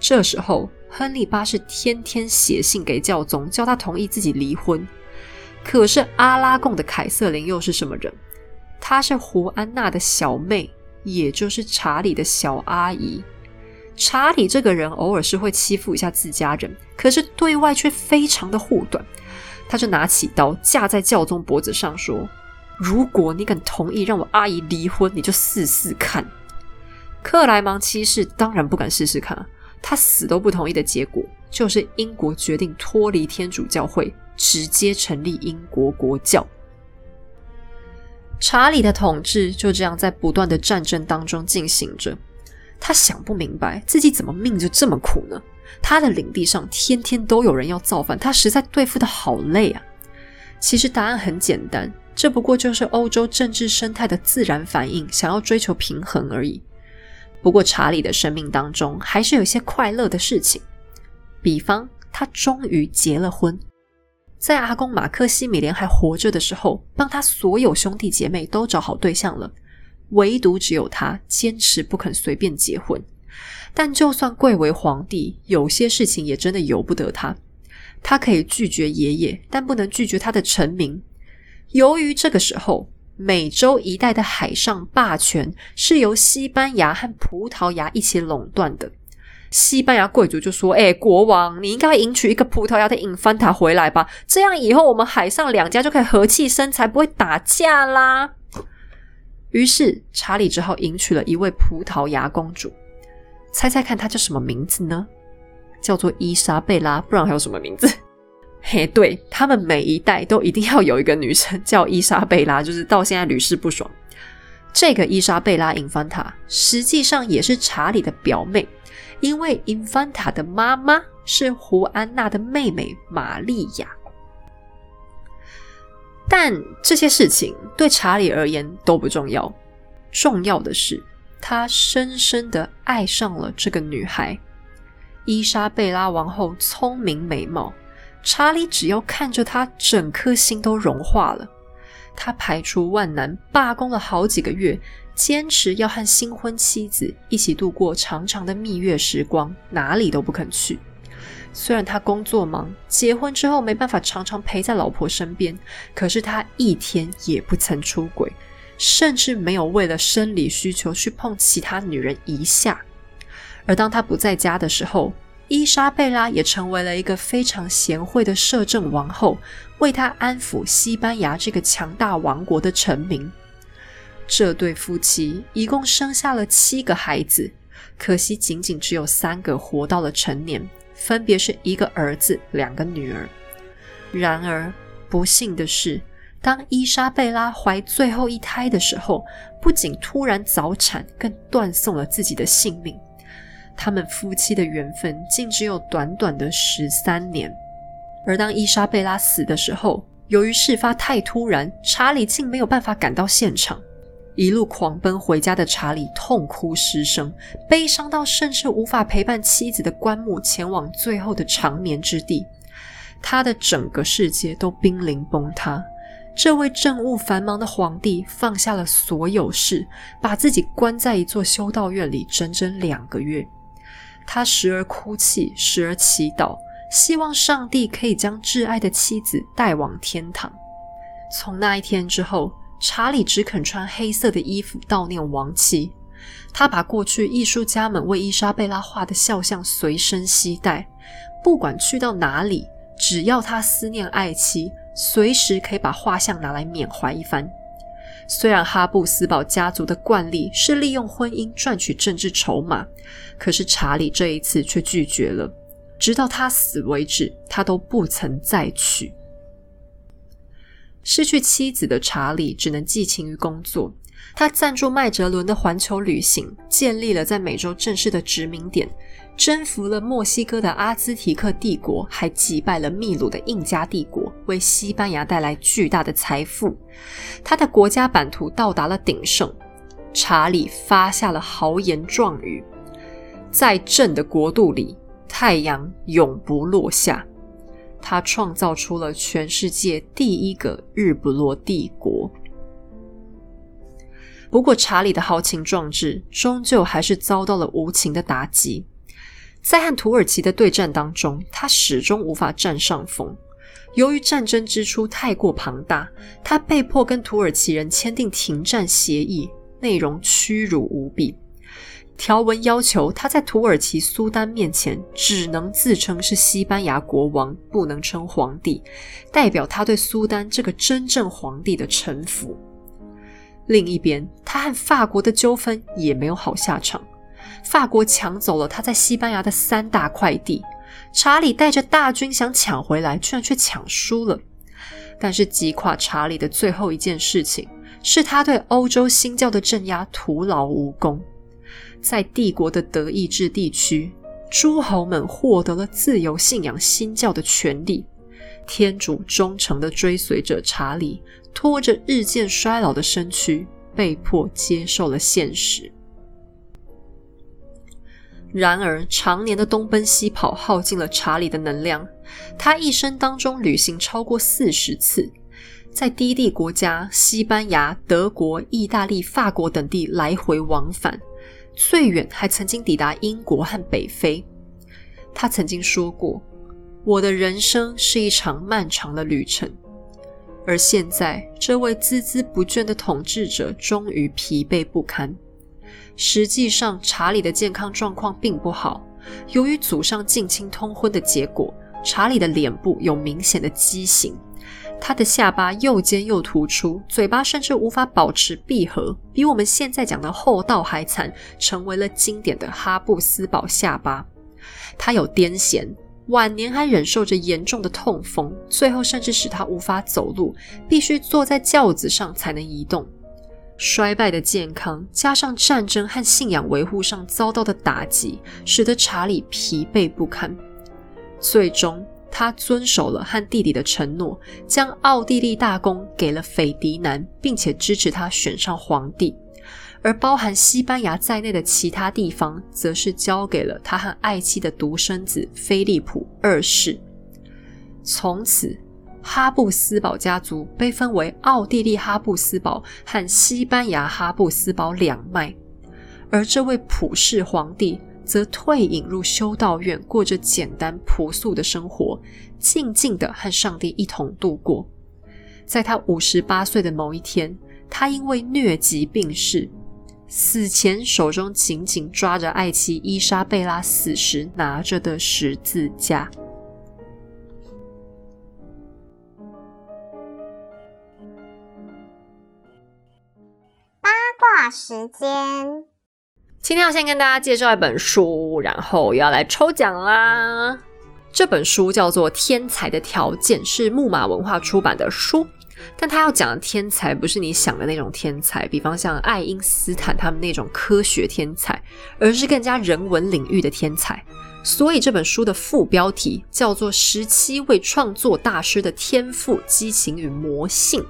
这时候，亨利八世天天写信给教宗，叫他同意自己离婚。可是阿拉贡的凯瑟琳又是什么人？她是胡安娜的小妹，也就是查理的小阿姨。查理这个人偶尔是会欺负一下自家人，可是对外却非常的护短。他就拿起刀架在教宗脖子上说：“如果你敢同意让我阿姨离婚，你就试试看。”克莱芒七世当然不敢试试看，他死都不同意的结果就是英国决定脱离天主教会，直接成立英国国教。查理的统治就这样在不断的战争当中进行着。他想不明白自己怎么命就这么苦呢？他的领地上天天都有人要造反，他实在对付的好累啊。其实答案很简单，这不过就是欧洲政治生态的自然反应，想要追求平衡而已。不过查理的生命当中还是有一些快乐的事情，比方他终于结了婚，在阿公马克西米连还活着的时候，帮他所有兄弟姐妹都找好对象了。唯独只有他坚持不肯随便结婚，但就算贵为皇帝，有些事情也真的由不得他。他可以拒绝爷爷，但不能拒绝他的臣民。由于这个时候，美洲一带的海上霸权是由西班牙和葡萄牙一起垄断的。西班牙贵族就说：“哎，国王，你应该迎娶一个葡萄牙的隐凡塔回来吧，这样以后我们海上两家就可以和气生财，不会打架啦。”于是查理只好迎娶了一位葡萄牙公主，猜猜看她叫什么名字呢？叫做伊莎贝拉，不然还有什么名字？嘿，对他们每一代都一定要有一个女生叫伊莎贝拉，就是到现在屡试不爽。这个伊莎贝拉·英凡塔实际上也是查理的表妹，因为英凡塔的妈妈是胡安娜的妹妹玛利亚。但这些事情对查理而言都不重要，重要的是他深深的爱上了这个女孩伊莎贝拉王后。聪明美貌，查理只要看着她，整颗心都融化了。他排除万难，罢工了好几个月，坚持要和新婚妻子一起度过长长的蜜月时光，哪里都不肯去。虽然他工作忙，结婚之后没办法常常陪在老婆身边，可是他一天也不曾出轨，甚至没有为了生理需求去碰其他女人一下。而当他不在家的时候，伊莎贝拉也成为了一个非常贤惠的摄政王后，为她安抚西班牙这个强大王国的臣民。这对夫妻一共生下了七个孩子，可惜仅仅只有三个活到了成年。分别是一个儿子，两个女儿。然而，不幸的是，当伊莎贝拉怀最后一胎的时候，不仅突然早产，更断送了自己的性命。他们夫妻的缘分竟只有短短的十三年。而当伊莎贝拉死的时候，由于事发太突然，查理竟没有办法赶到现场。一路狂奔回家的查理痛哭失声，悲伤到甚至无法陪伴妻子的棺木前往最后的长眠之地。他的整个世界都濒临崩塌。这位政务繁忙的皇帝放下了所有事，把自己关在一座修道院里整整两个月。他时而哭泣，时而祈祷，希望上帝可以将挚爱的妻子带往天堂。从那一天之后，查理只肯穿黑色的衣服悼念亡妻。他把过去艺术家们为伊莎贝拉画的肖像随身携带，不管去到哪里，只要他思念爱妻。随时可以把画像拿来缅怀一番。虽然哈布斯堡家族的惯例是利用婚姻赚取政治筹码，可是查理这一次却拒绝了。直到他死为止，他都不曾再娶。失去妻子的查理只能寄情于工作。他赞助麦哲伦的环球旅行，建立了在美洲正式的殖民点。征服了墨西哥的阿兹提克帝国，还击败了秘鲁的印加帝国，为西班牙带来巨大的财富。他的国家版图到达了鼎盛。查理发下了豪言壮语：“在朕的国度里，太阳永不落下。”他创造出了全世界第一个日不落帝国。不过，查理的豪情壮志终究还是遭到了无情的打击。在和土耳其的对战当中，他始终无法占上风。由于战争支出太过庞大，他被迫跟土耳其人签订停战协议，内容屈辱无比。条文要求他在土耳其苏丹面前只能自称是西班牙国王，不能称皇帝，代表他对苏丹这个真正皇帝的臣服。另一边，他和法国的纠纷也没有好下场。法国抢走了他在西班牙的三大块地，查理带着大军想抢回来，居然却抢输了。但是击垮查理的最后一件事情，是他对欧洲新教的镇压徒劳无功。在帝国的德意志地区，诸侯们获得了自由信仰新教的权利。天主忠诚的追随者查理，拖着日渐衰老的身躯，被迫接受了现实。然而，常年的东奔西跑耗尽了查理的能量。他一生当中旅行超过四十次，在低地国家西班牙、德国、意大利、法国等地来回往返，最远还曾经抵达英国和北非。他曾经说过：“我的人生是一场漫长的旅程。”而现在，这位孜孜不倦的统治者终于疲惫不堪。实际上，查理的健康状况并不好。由于祖上近亲通婚的结果，查理的脸部有明显的畸形，他的下巴又尖又突出，嘴巴甚至无法保持闭合，比我们现在讲的厚道还惨，成为了经典的哈布斯堡下巴。他有癫痫，晚年还忍受着严重的痛风，最后甚至使他无法走路，必须坐在轿子上才能移动。衰败的健康，加上战争和信仰维护上遭到的打击，使得查理疲惫不堪。最终，他遵守了和弟弟的承诺，将奥地利大公给了斐迪南，并且支持他选上皇帝。而包含西班牙在内的其他地方，则是交给了他和爱妻的独生子菲利普二世。从此。哈布斯堡家族被分为奥地利哈布斯堡和西班牙哈布斯堡两脉，而这位普世皇帝则退隐入修道院，过着简单朴素的生活，静静的和上帝一同度过。在他五十八岁的某一天，他因为疟疾病逝，死前手中紧紧抓着爱妻伊莎贝拉死时拿着的十字架。时间，今天要先跟大家介绍一本书，然后要来抽奖啦。这本书叫做《天才的条件》，是木马文化出版的书。但他要讲的天才不是你想的那种天才，比方像爱因斯坦他们那种科学天才，而是更加人文领域的天才。所以这本书的副标题叫做《十七位创作大师的天赋、激情与魔性》。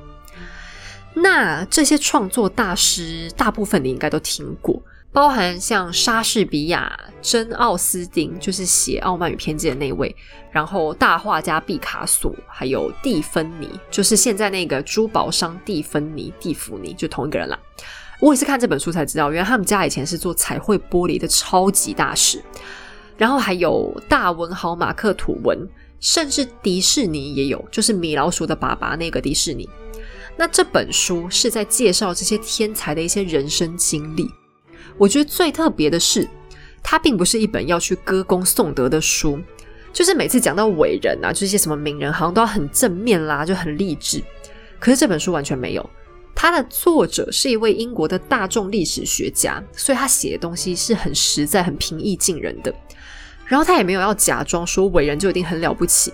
那这些创作大师，大部分你应该都听过，包含像莎士比亚、珍·奥斯汀，就是写《傲慢与偏见》的那位，然后大画家毕卡索，还有蒂芬尼，就是现在那个珠宝商蒂芬尼、蒂芙尼，就同一个人啦。我也是看这本书才知道，原来他们家以前是做彩绘玻璃的超级大师。然后还有大文豪马克吐温，甚至迪士尼也有，就是米老鼠的爸爸那个迪士尼。那这本书是在介绍这些天才的一些人生经历。我觉得最特别的是，它并不是一本要去歌功颂德的书，就是每次讲到伟人啊，就是一些什么名人，好像都要很正面啦，就很励志。可是这本书完全没有，它的作者是一位英国的大众历史学家，所以他写的东西是很实在、很平易近人的。然后他也没有要假装说伟人就一定很了不起，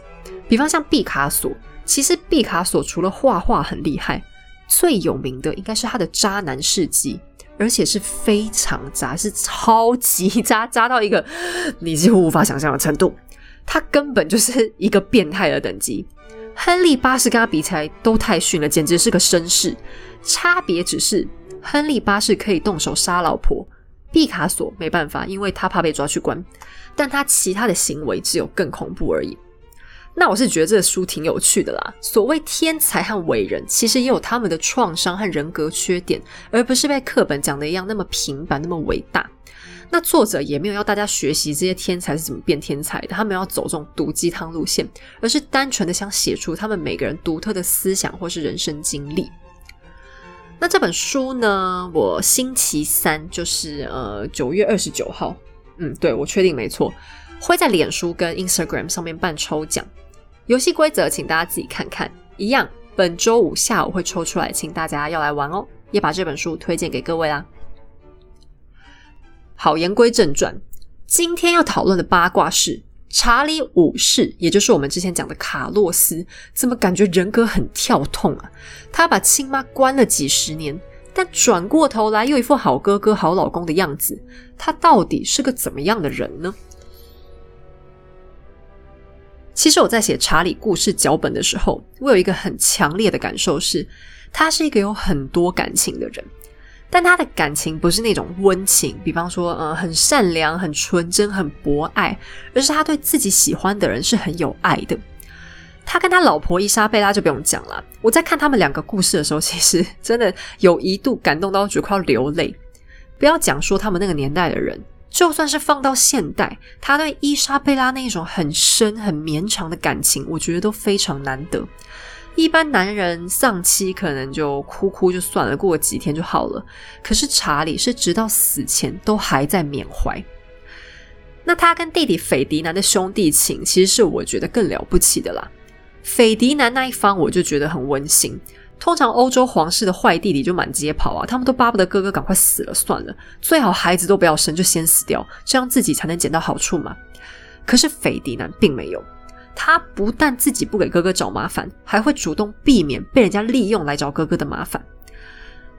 比方像毕卡索。其实毕卡索除了画画很厉害，最有名的应该是他的渣男事迹，而且是非常渣，是超级渣，渣到一个你几乎无法想象的程度。他根本就是一个变态的等级。亨利八世跟他比起来都太逊了，简直是个绅士。差别只是亨利八世可以动手杀老婆，毕卡索没办法，因为他怕被抓去关。但他其他的行为只有更恐怖而已。那我是觉得这个书挺有趣的啦。所谓天才和伟人，其实也有他们的创伤和人格缺点，而不是被课本讲的一样那么平凡、那么伟大。那作者也没有要大家学习这些天才是怎么变天才的，他们要走这种毒鸡汤路线，而是单纯的想写出他们每个人独特的思想或是人生经历。那这本书呢，我星期三就是呃九月二十九号，嗯，对我确定没错，会在脸书跟 Instagram 上面办抽奖。游戏规则，请大家自己看看。一样，本周五下午会抽出来，请大家要来玩哦。也把这本书推荐给各位啦。好，言归正传，今天要讨论的八卦是查理五世，也就是我们之前讲的卡洛斯，怎么感觉人格很跳痛啊？他把亲妈关了几十年，但转过头来又一副好哥哥、好老公的样子，他到底是个怎么样的人呢？其实我在写查理故事脚本的时候，我有一个很强烈的感受是，他是一个有很多感情的人，但他的感情不是那种温情，比方说，呃，很善良、很纯真、很博爱，而是他对自己喜欢的人是很有爱的。他跟他老婆伊莎贝拉就不用讲了。我在看他们两个故事的时候，其实真的有一度感动到觉得快要流泪。不要讲说他们那个年代的人。就算是放到现代，他对伊莎贝拉那种很深、很绵长的感情，我觉得都非常难得。一般男人丧妻可能就哭哭就算了，过几天就好了。可是查理是直到死前都还在缅怀。那他跟弟弟斐迪南的兄弟情，其实是我觉得更了不起的啦。斐迪南那一方，我就觉得很温馨。通常欧洲皇室的坏弟弟就满街跑啊，他们都巴不得哥哥赶快死了算了，最好孩子都不要生，就先死掉，这样自己才能捡到好处嘛。可是斐迪南并没有，他不但自己不给哥哥找麻烦，还会主动避免被人家利用来找哥哥的麻烦。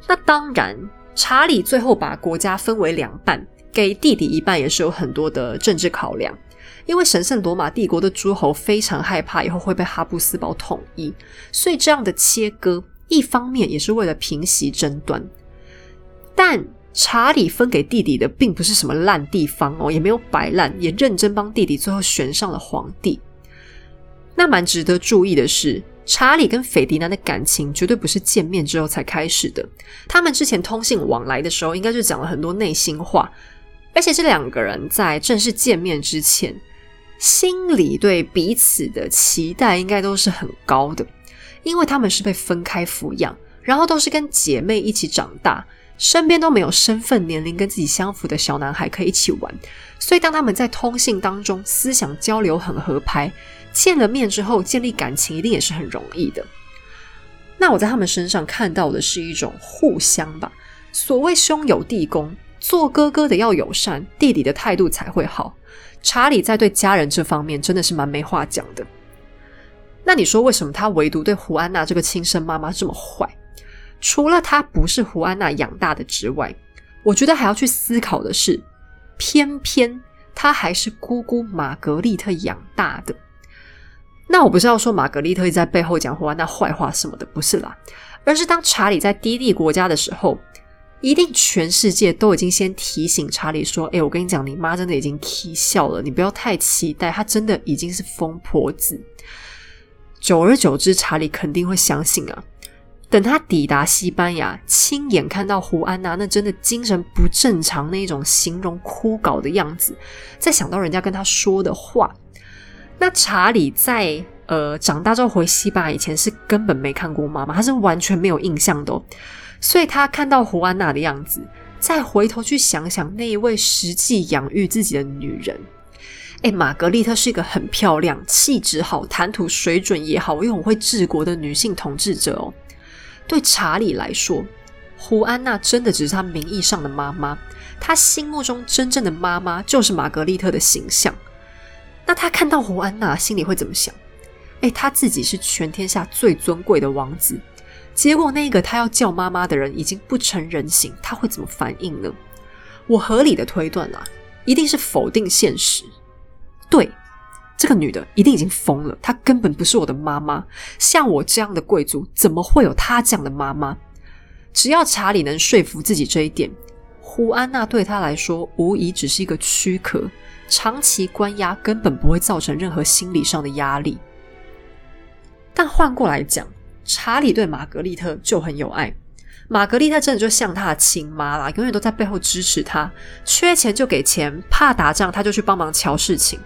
那当然，查理最后把国家分为两半，给弟弟一半，也是有很多的政治考量，因为神圣罗马帝国的诸侯非常害怕以后会被哈布斯堡统一，所以这样的切割。一方面也是为了平息争端，但查理分给弟弟的并不是什么烂地方哦，也没有摆烂，也认真帮弟弟最后选上了皇帝。那蛮值得注意的是，查理跟斐迪南的感情绝对不是见面之后才开始的，他们之前通信往来的时候，应该是讲了很多内心话，而且这两个人在正式见面之前，心里对彼此的期待应该都是很高的。因为他们是被分开抚养，然后都是跟姐妹一起长大，身边都没有身份、年龄跟自己相符的小男孩可以一起玩，所以当他们在通信当中思想交流很合拍，见了面之后建立感情一定也是很容易的。那我在他们身上看到的是一种互相吧。所谓兄友弟恭，做哥哥的要友善，弟弟的态度才会好。查理在对家人这方面真的是蛮没话讲的。那你说为什么他唯独对胡安娜这个亲生妈妈这么坏？除了他不是胡安娜养大的之外，我觉得还要去思考的是，偏偏他还是姑姑玛格丽特养大的。那我不是要说玛格丽特在背后讲胡安娜坏话什么的，不是啦，而是当查理在低地国家的时候，一定全世界都已经先提醒查理说：“哎，我跟你讲，你妈真的已经啼笑了，你不要太期待，她真的已经是疯婆子。”久而久之，查理肯定会相信啊。等他抵达西班牙，亲眼看到胡安娜那真的精神不正常那一种形容枯槁的样子，再想到人家跟他说的话，那查理在呃长大之后回西班牙以前是根本没看过妈妈，他是完全没有印象的。所以他看到胡安娜的样子，再回头去想想那一位实际养育自己的女人，哎，玛格丽特是一个很漂亮、气质好、谈吐水准也好又很会治国的女性统治者哦。对查理来说，胡安娜真的只是他名义上的妈妈，他心目中真正的妈妈就是玛格丽特的形象。那他看到胡安娜，心里会怎么想？哎，他自己是全天下最尊贵的王子。结果，那个他要叫妈妈的人已经不成人形，他会怎么反应呢？我合理的推断啦，一定是否定现实。对，这个女的一定已经疯了，她根本不是我的妈妈。像我这样的贵族，怎么会有她这样的妈妈？只要查理能说服自己这一点，胡安娜对他来说无疑只是一个躯壳，长期关押根本不会造成任何心理上的压力。但换过来讲，查理对玛格丽特就很有爱，玛格丽特真的就像他的亲妈啦，永远都在背后支持他，缺钱就给钱，怕打仗他就去帮忙瞧事情。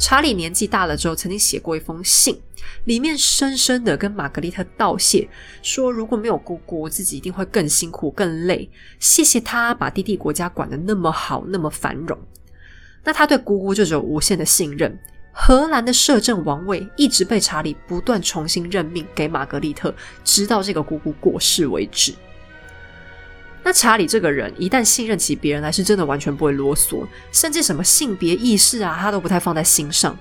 查理年纪大了之后，曾经写过一封信，里面深深的跟玛格丽特道谢，说如果没有姑姑，自己一定会更辛苦、更累。谢谢他把弟弟国家管得那么好，那么繁荣。那他对姑姑就有无限的信任。荷兰的摄政王位一直被查理不断重新任命给玛格丽特，直到这个姑姑过世为止。那查理这个人一旦信任起别人来，是真的完全不会啰嗦，甚至什么性别意识啊，他都不太放在心上。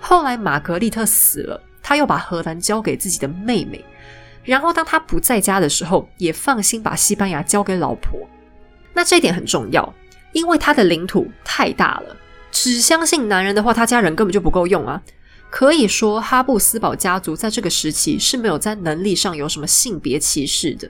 后来玛格丽特死了，他又把荷兰交给自己的妹妹，然后当他不在家的时候，也放心把西班牙交给老婆。那这一点很重要，因为他的领土太大了。只相信男人的话，他家人根本就不够用啊！可以说，哈布斯堡家族在这个时期是没有在能力上有什么性别歧视的。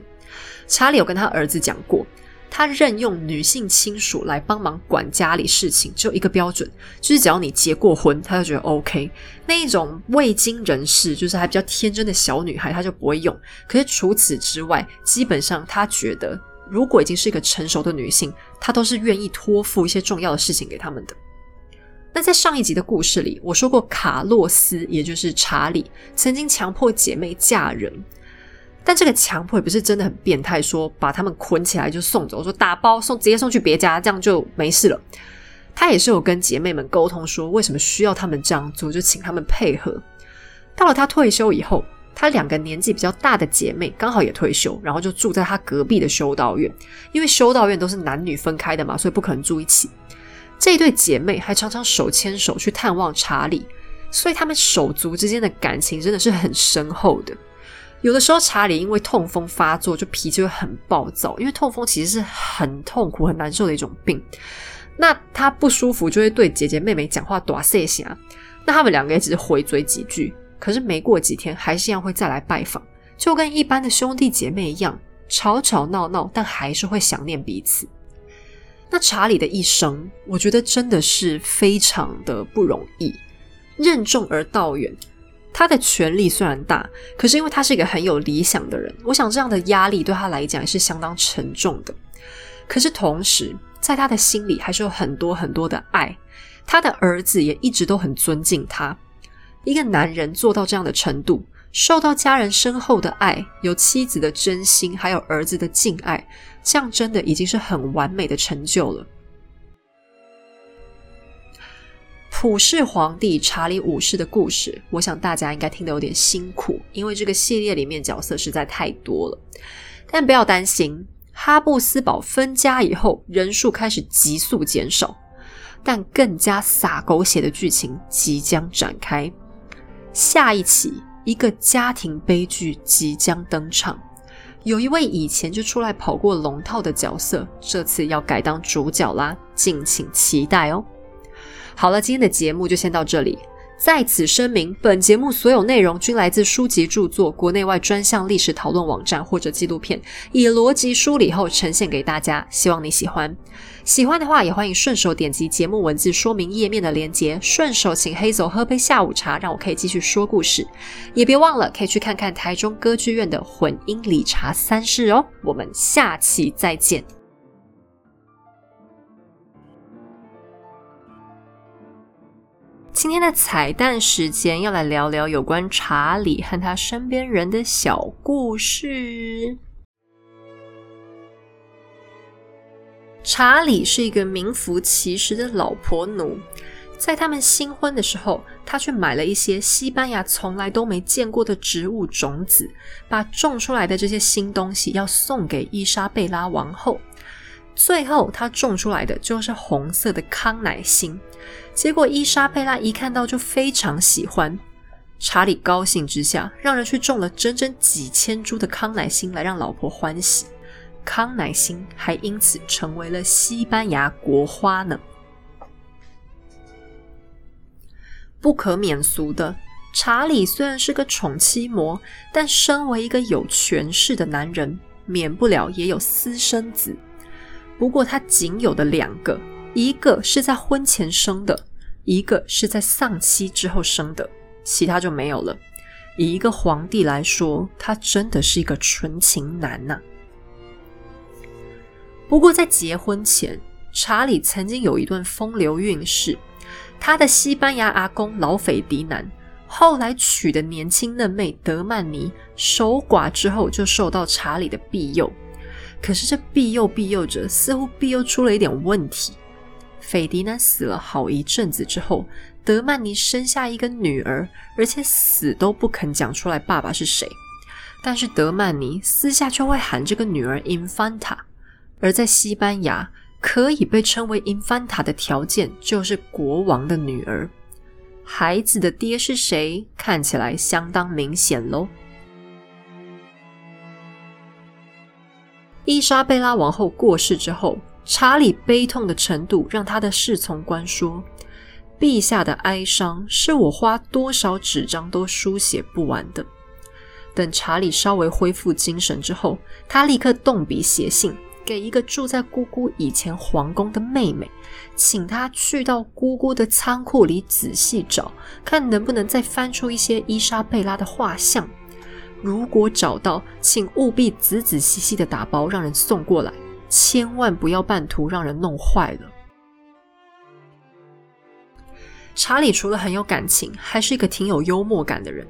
查理有跟他儿子讲过，他任用女性亲属来帮忙管家里事情，只有一个标准，就是只要你结过婚，他就觉得 OK。那一种未经人事，就是还比较天真的小女孩，他就不会用。可是除此之外，基本上他觉得，如果已经是一个成熟的女性，他都是愿意托付一些重要的事情给他们的。那在上一集的故事里，我说过卡洛斯，也就是查理，曾经强迫姐妹嫁人，但这个强迫也不是真的很变态，说把他们捆起来就送走，说打包送直接送去别家，这样就没事了。他也是有跟姐妹们沟通，说为什么需要他们这样做，就请他们配合。到了他退休以后，他两个年纪比较大的姐妹刚好也退休，然后就住在他隔壁的修道院，因为修道院都是男女分开的嘛，所以不可能住一起。这一对姐妹还常常手牵手去探望查理，所以他们手足之间的感情真的是很深厚的。有的时候，查理因为痛风发作，就脾气会很暴躁，因为痛风其实是很痛苦、很难受的一种病。那他不舒服，就会对姐姐妹妹讲话多塞些啊。那他们两个也只是回嘴几句，可是没过几天，还是一样会再来拜访，就跟一般的兄弟姐妹一样，吵吵闹闹，但还是会想念彼此。那查理的一生，我觉得真的是非常的不容易，任重而道远。他的权力虽然大，可是因为他是一个很有理想的人，我想这样的压力对他来讲也是相当沉重的。可是同时，在他的心里还是有很多很多的爱，他的儿子也一直都很尊敬他。一个男人做到这样的程度。受到家人深厚的爱，有妻子的真心，还有儿子的敬爱，这样真的已经是很完美的成就了。普世皇帝查理五世的故事，我想大家应该听得有点辛苦，因为这个系列里面角色实在太多了。但不要担心，哈布斯堡分家以后，人数开始急速减少，但更加洒狗血的剧情即将展开。下一期。一个家庭悲剧即将登场，有一位以前就出来跑过龙套的角色，这次要改当主角啦，敬请期待哦。好了，今天的节目就先到这里。在此声明，本节目所有内容均来自书籍著作、国内外专项历史讨论网站或者纪录片，以逻辑梳理后呈现给大家，希望你喜欢。喜欢的话，也欢迎顺手点击节目文字说明页面的链接，顺手请黑走喝杯下午茶，让我可以继续说故事。也别忘了可以去看看台中歌剧院的混音理查三世哦。我们下期再见。今天的彩蛋时间要来聊聊有关查理和他身边人的小故事。查理是一个名副其实的老婆奴，在他们新婚的时候，他去买了一些西班牙从来都没见过的植物种子，把种出来的这些新东西要送给伊莎贝拉王后。最后，他种出来的就是红色的康乃馨。结果伊莎贝拉一看到就非常喜欢。查理高兴之下，让人去种了整整几千株的康乃馨来让老婆欢喜。康乃馨还因此成为了西班牙国花呢。不可免俗的，查理虽然是个宠妻魔，但身为一个有权势的男人，免不了也有私生子。不过他仅有的两个，一个是在婚前生的，一个是在丧妻之后生的，其他就没有了。以一个皇帝来说，他真的是一个纯情男呐。不过在结婚前，查理曾经有一段风流韵事。他的西班牙阿公老斐迪南，后来娶的年轻嫩妹德曼尼，守寡之后就受到查理的庇佑。可是这庇佑庇佑着，似乎庇佑出了一点问题。斐迪南死了好一阵子之后，德曼尼生下一个女儿，而且死都不肯讲出来爸爸是谁。但是德曼尼私下却会喊这个女儿 Infanta，而在西班牙可以被称为 Infanta 的条件就是国王的女儿。孩子的爹是谁？看起来相当明显喽。伊莎贝拉王后过世之后，查理悲痛的程度让他的侍从官说：“陛下的哀伤是我花多少纸张都书写不完的。”等查理稍微恢复精神之后，他立刻动笔写信给一个住在姑姑以前皇宫的妹妹，请她去到姑姑的仓库里仔细找，看能不能再翻出一些伊莎贝拉的画像。如果找到，请务必仔仔细细的打包，让人送过来，千万不要半途让人弄坏了。查理除了很有感情，还是一个挺有幽默感的人。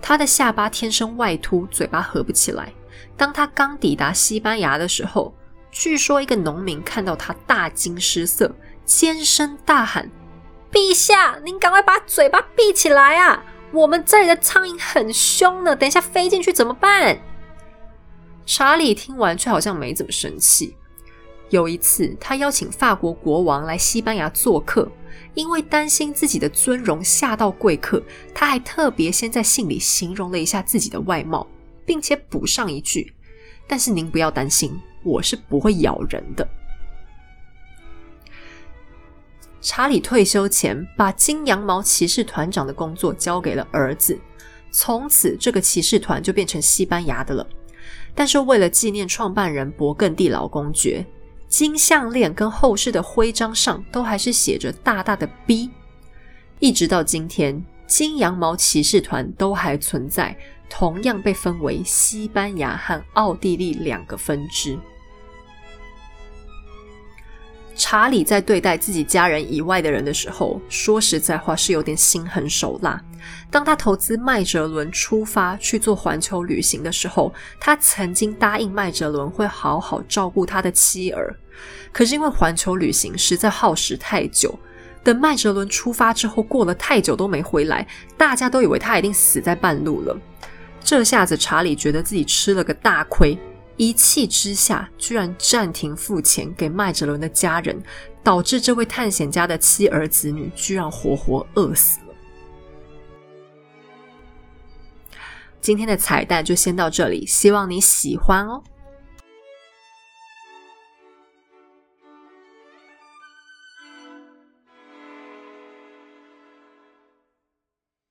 他的下巴天生外凸，嘴巴合不起来。当他刚抵达西班牙的时候，据说一个农民看到他大惊失色，尖声大喊：“陛下，您赶快把嘴巴闭起来啊！”我们这里的苍蝇很凶呢，等一下飞进去怎么办？查理听完却好像没怎么生气。有一次，他邀请法国国王来西班牙做客，因为担心自己的尊容吓到贵客，他还特别先在信里形容了一下自己的外貌，并且补上一句：“但是您不要担心，我是不会咬人的。”查理退休前，把金羊毛骑士团长的工作交给了儿子，从此这个骑士团就变成西班牙的了。但是为了纪念创办人勃艮第老公爵，金项链跟后世的徽章上都还是写着大大的 B。一直到今天，金羊毛骑士团都还存在，同样被分为西班牙和奥地利两个分支。查理在对待自己家人以外的人的时候，说实在话是有点心狠手辣。当他投资麦哲伦出发去做环球旅行的时候，他曾经答应麦哲伦会好好照顾他的妻儿。可是因为环球旅行实在耗时太久，等麦哲伦出发之后，过了太久都没回来，大家都以为他一定死在半路了。这下子查理觉得自己吃了个大亏。一气之下，居然暂停付钱给麦哲伦的家人，导致这位探险家的妻儿子女居然活活饿死了。今天的彩蛋就先到这里，希望你喜欢哦。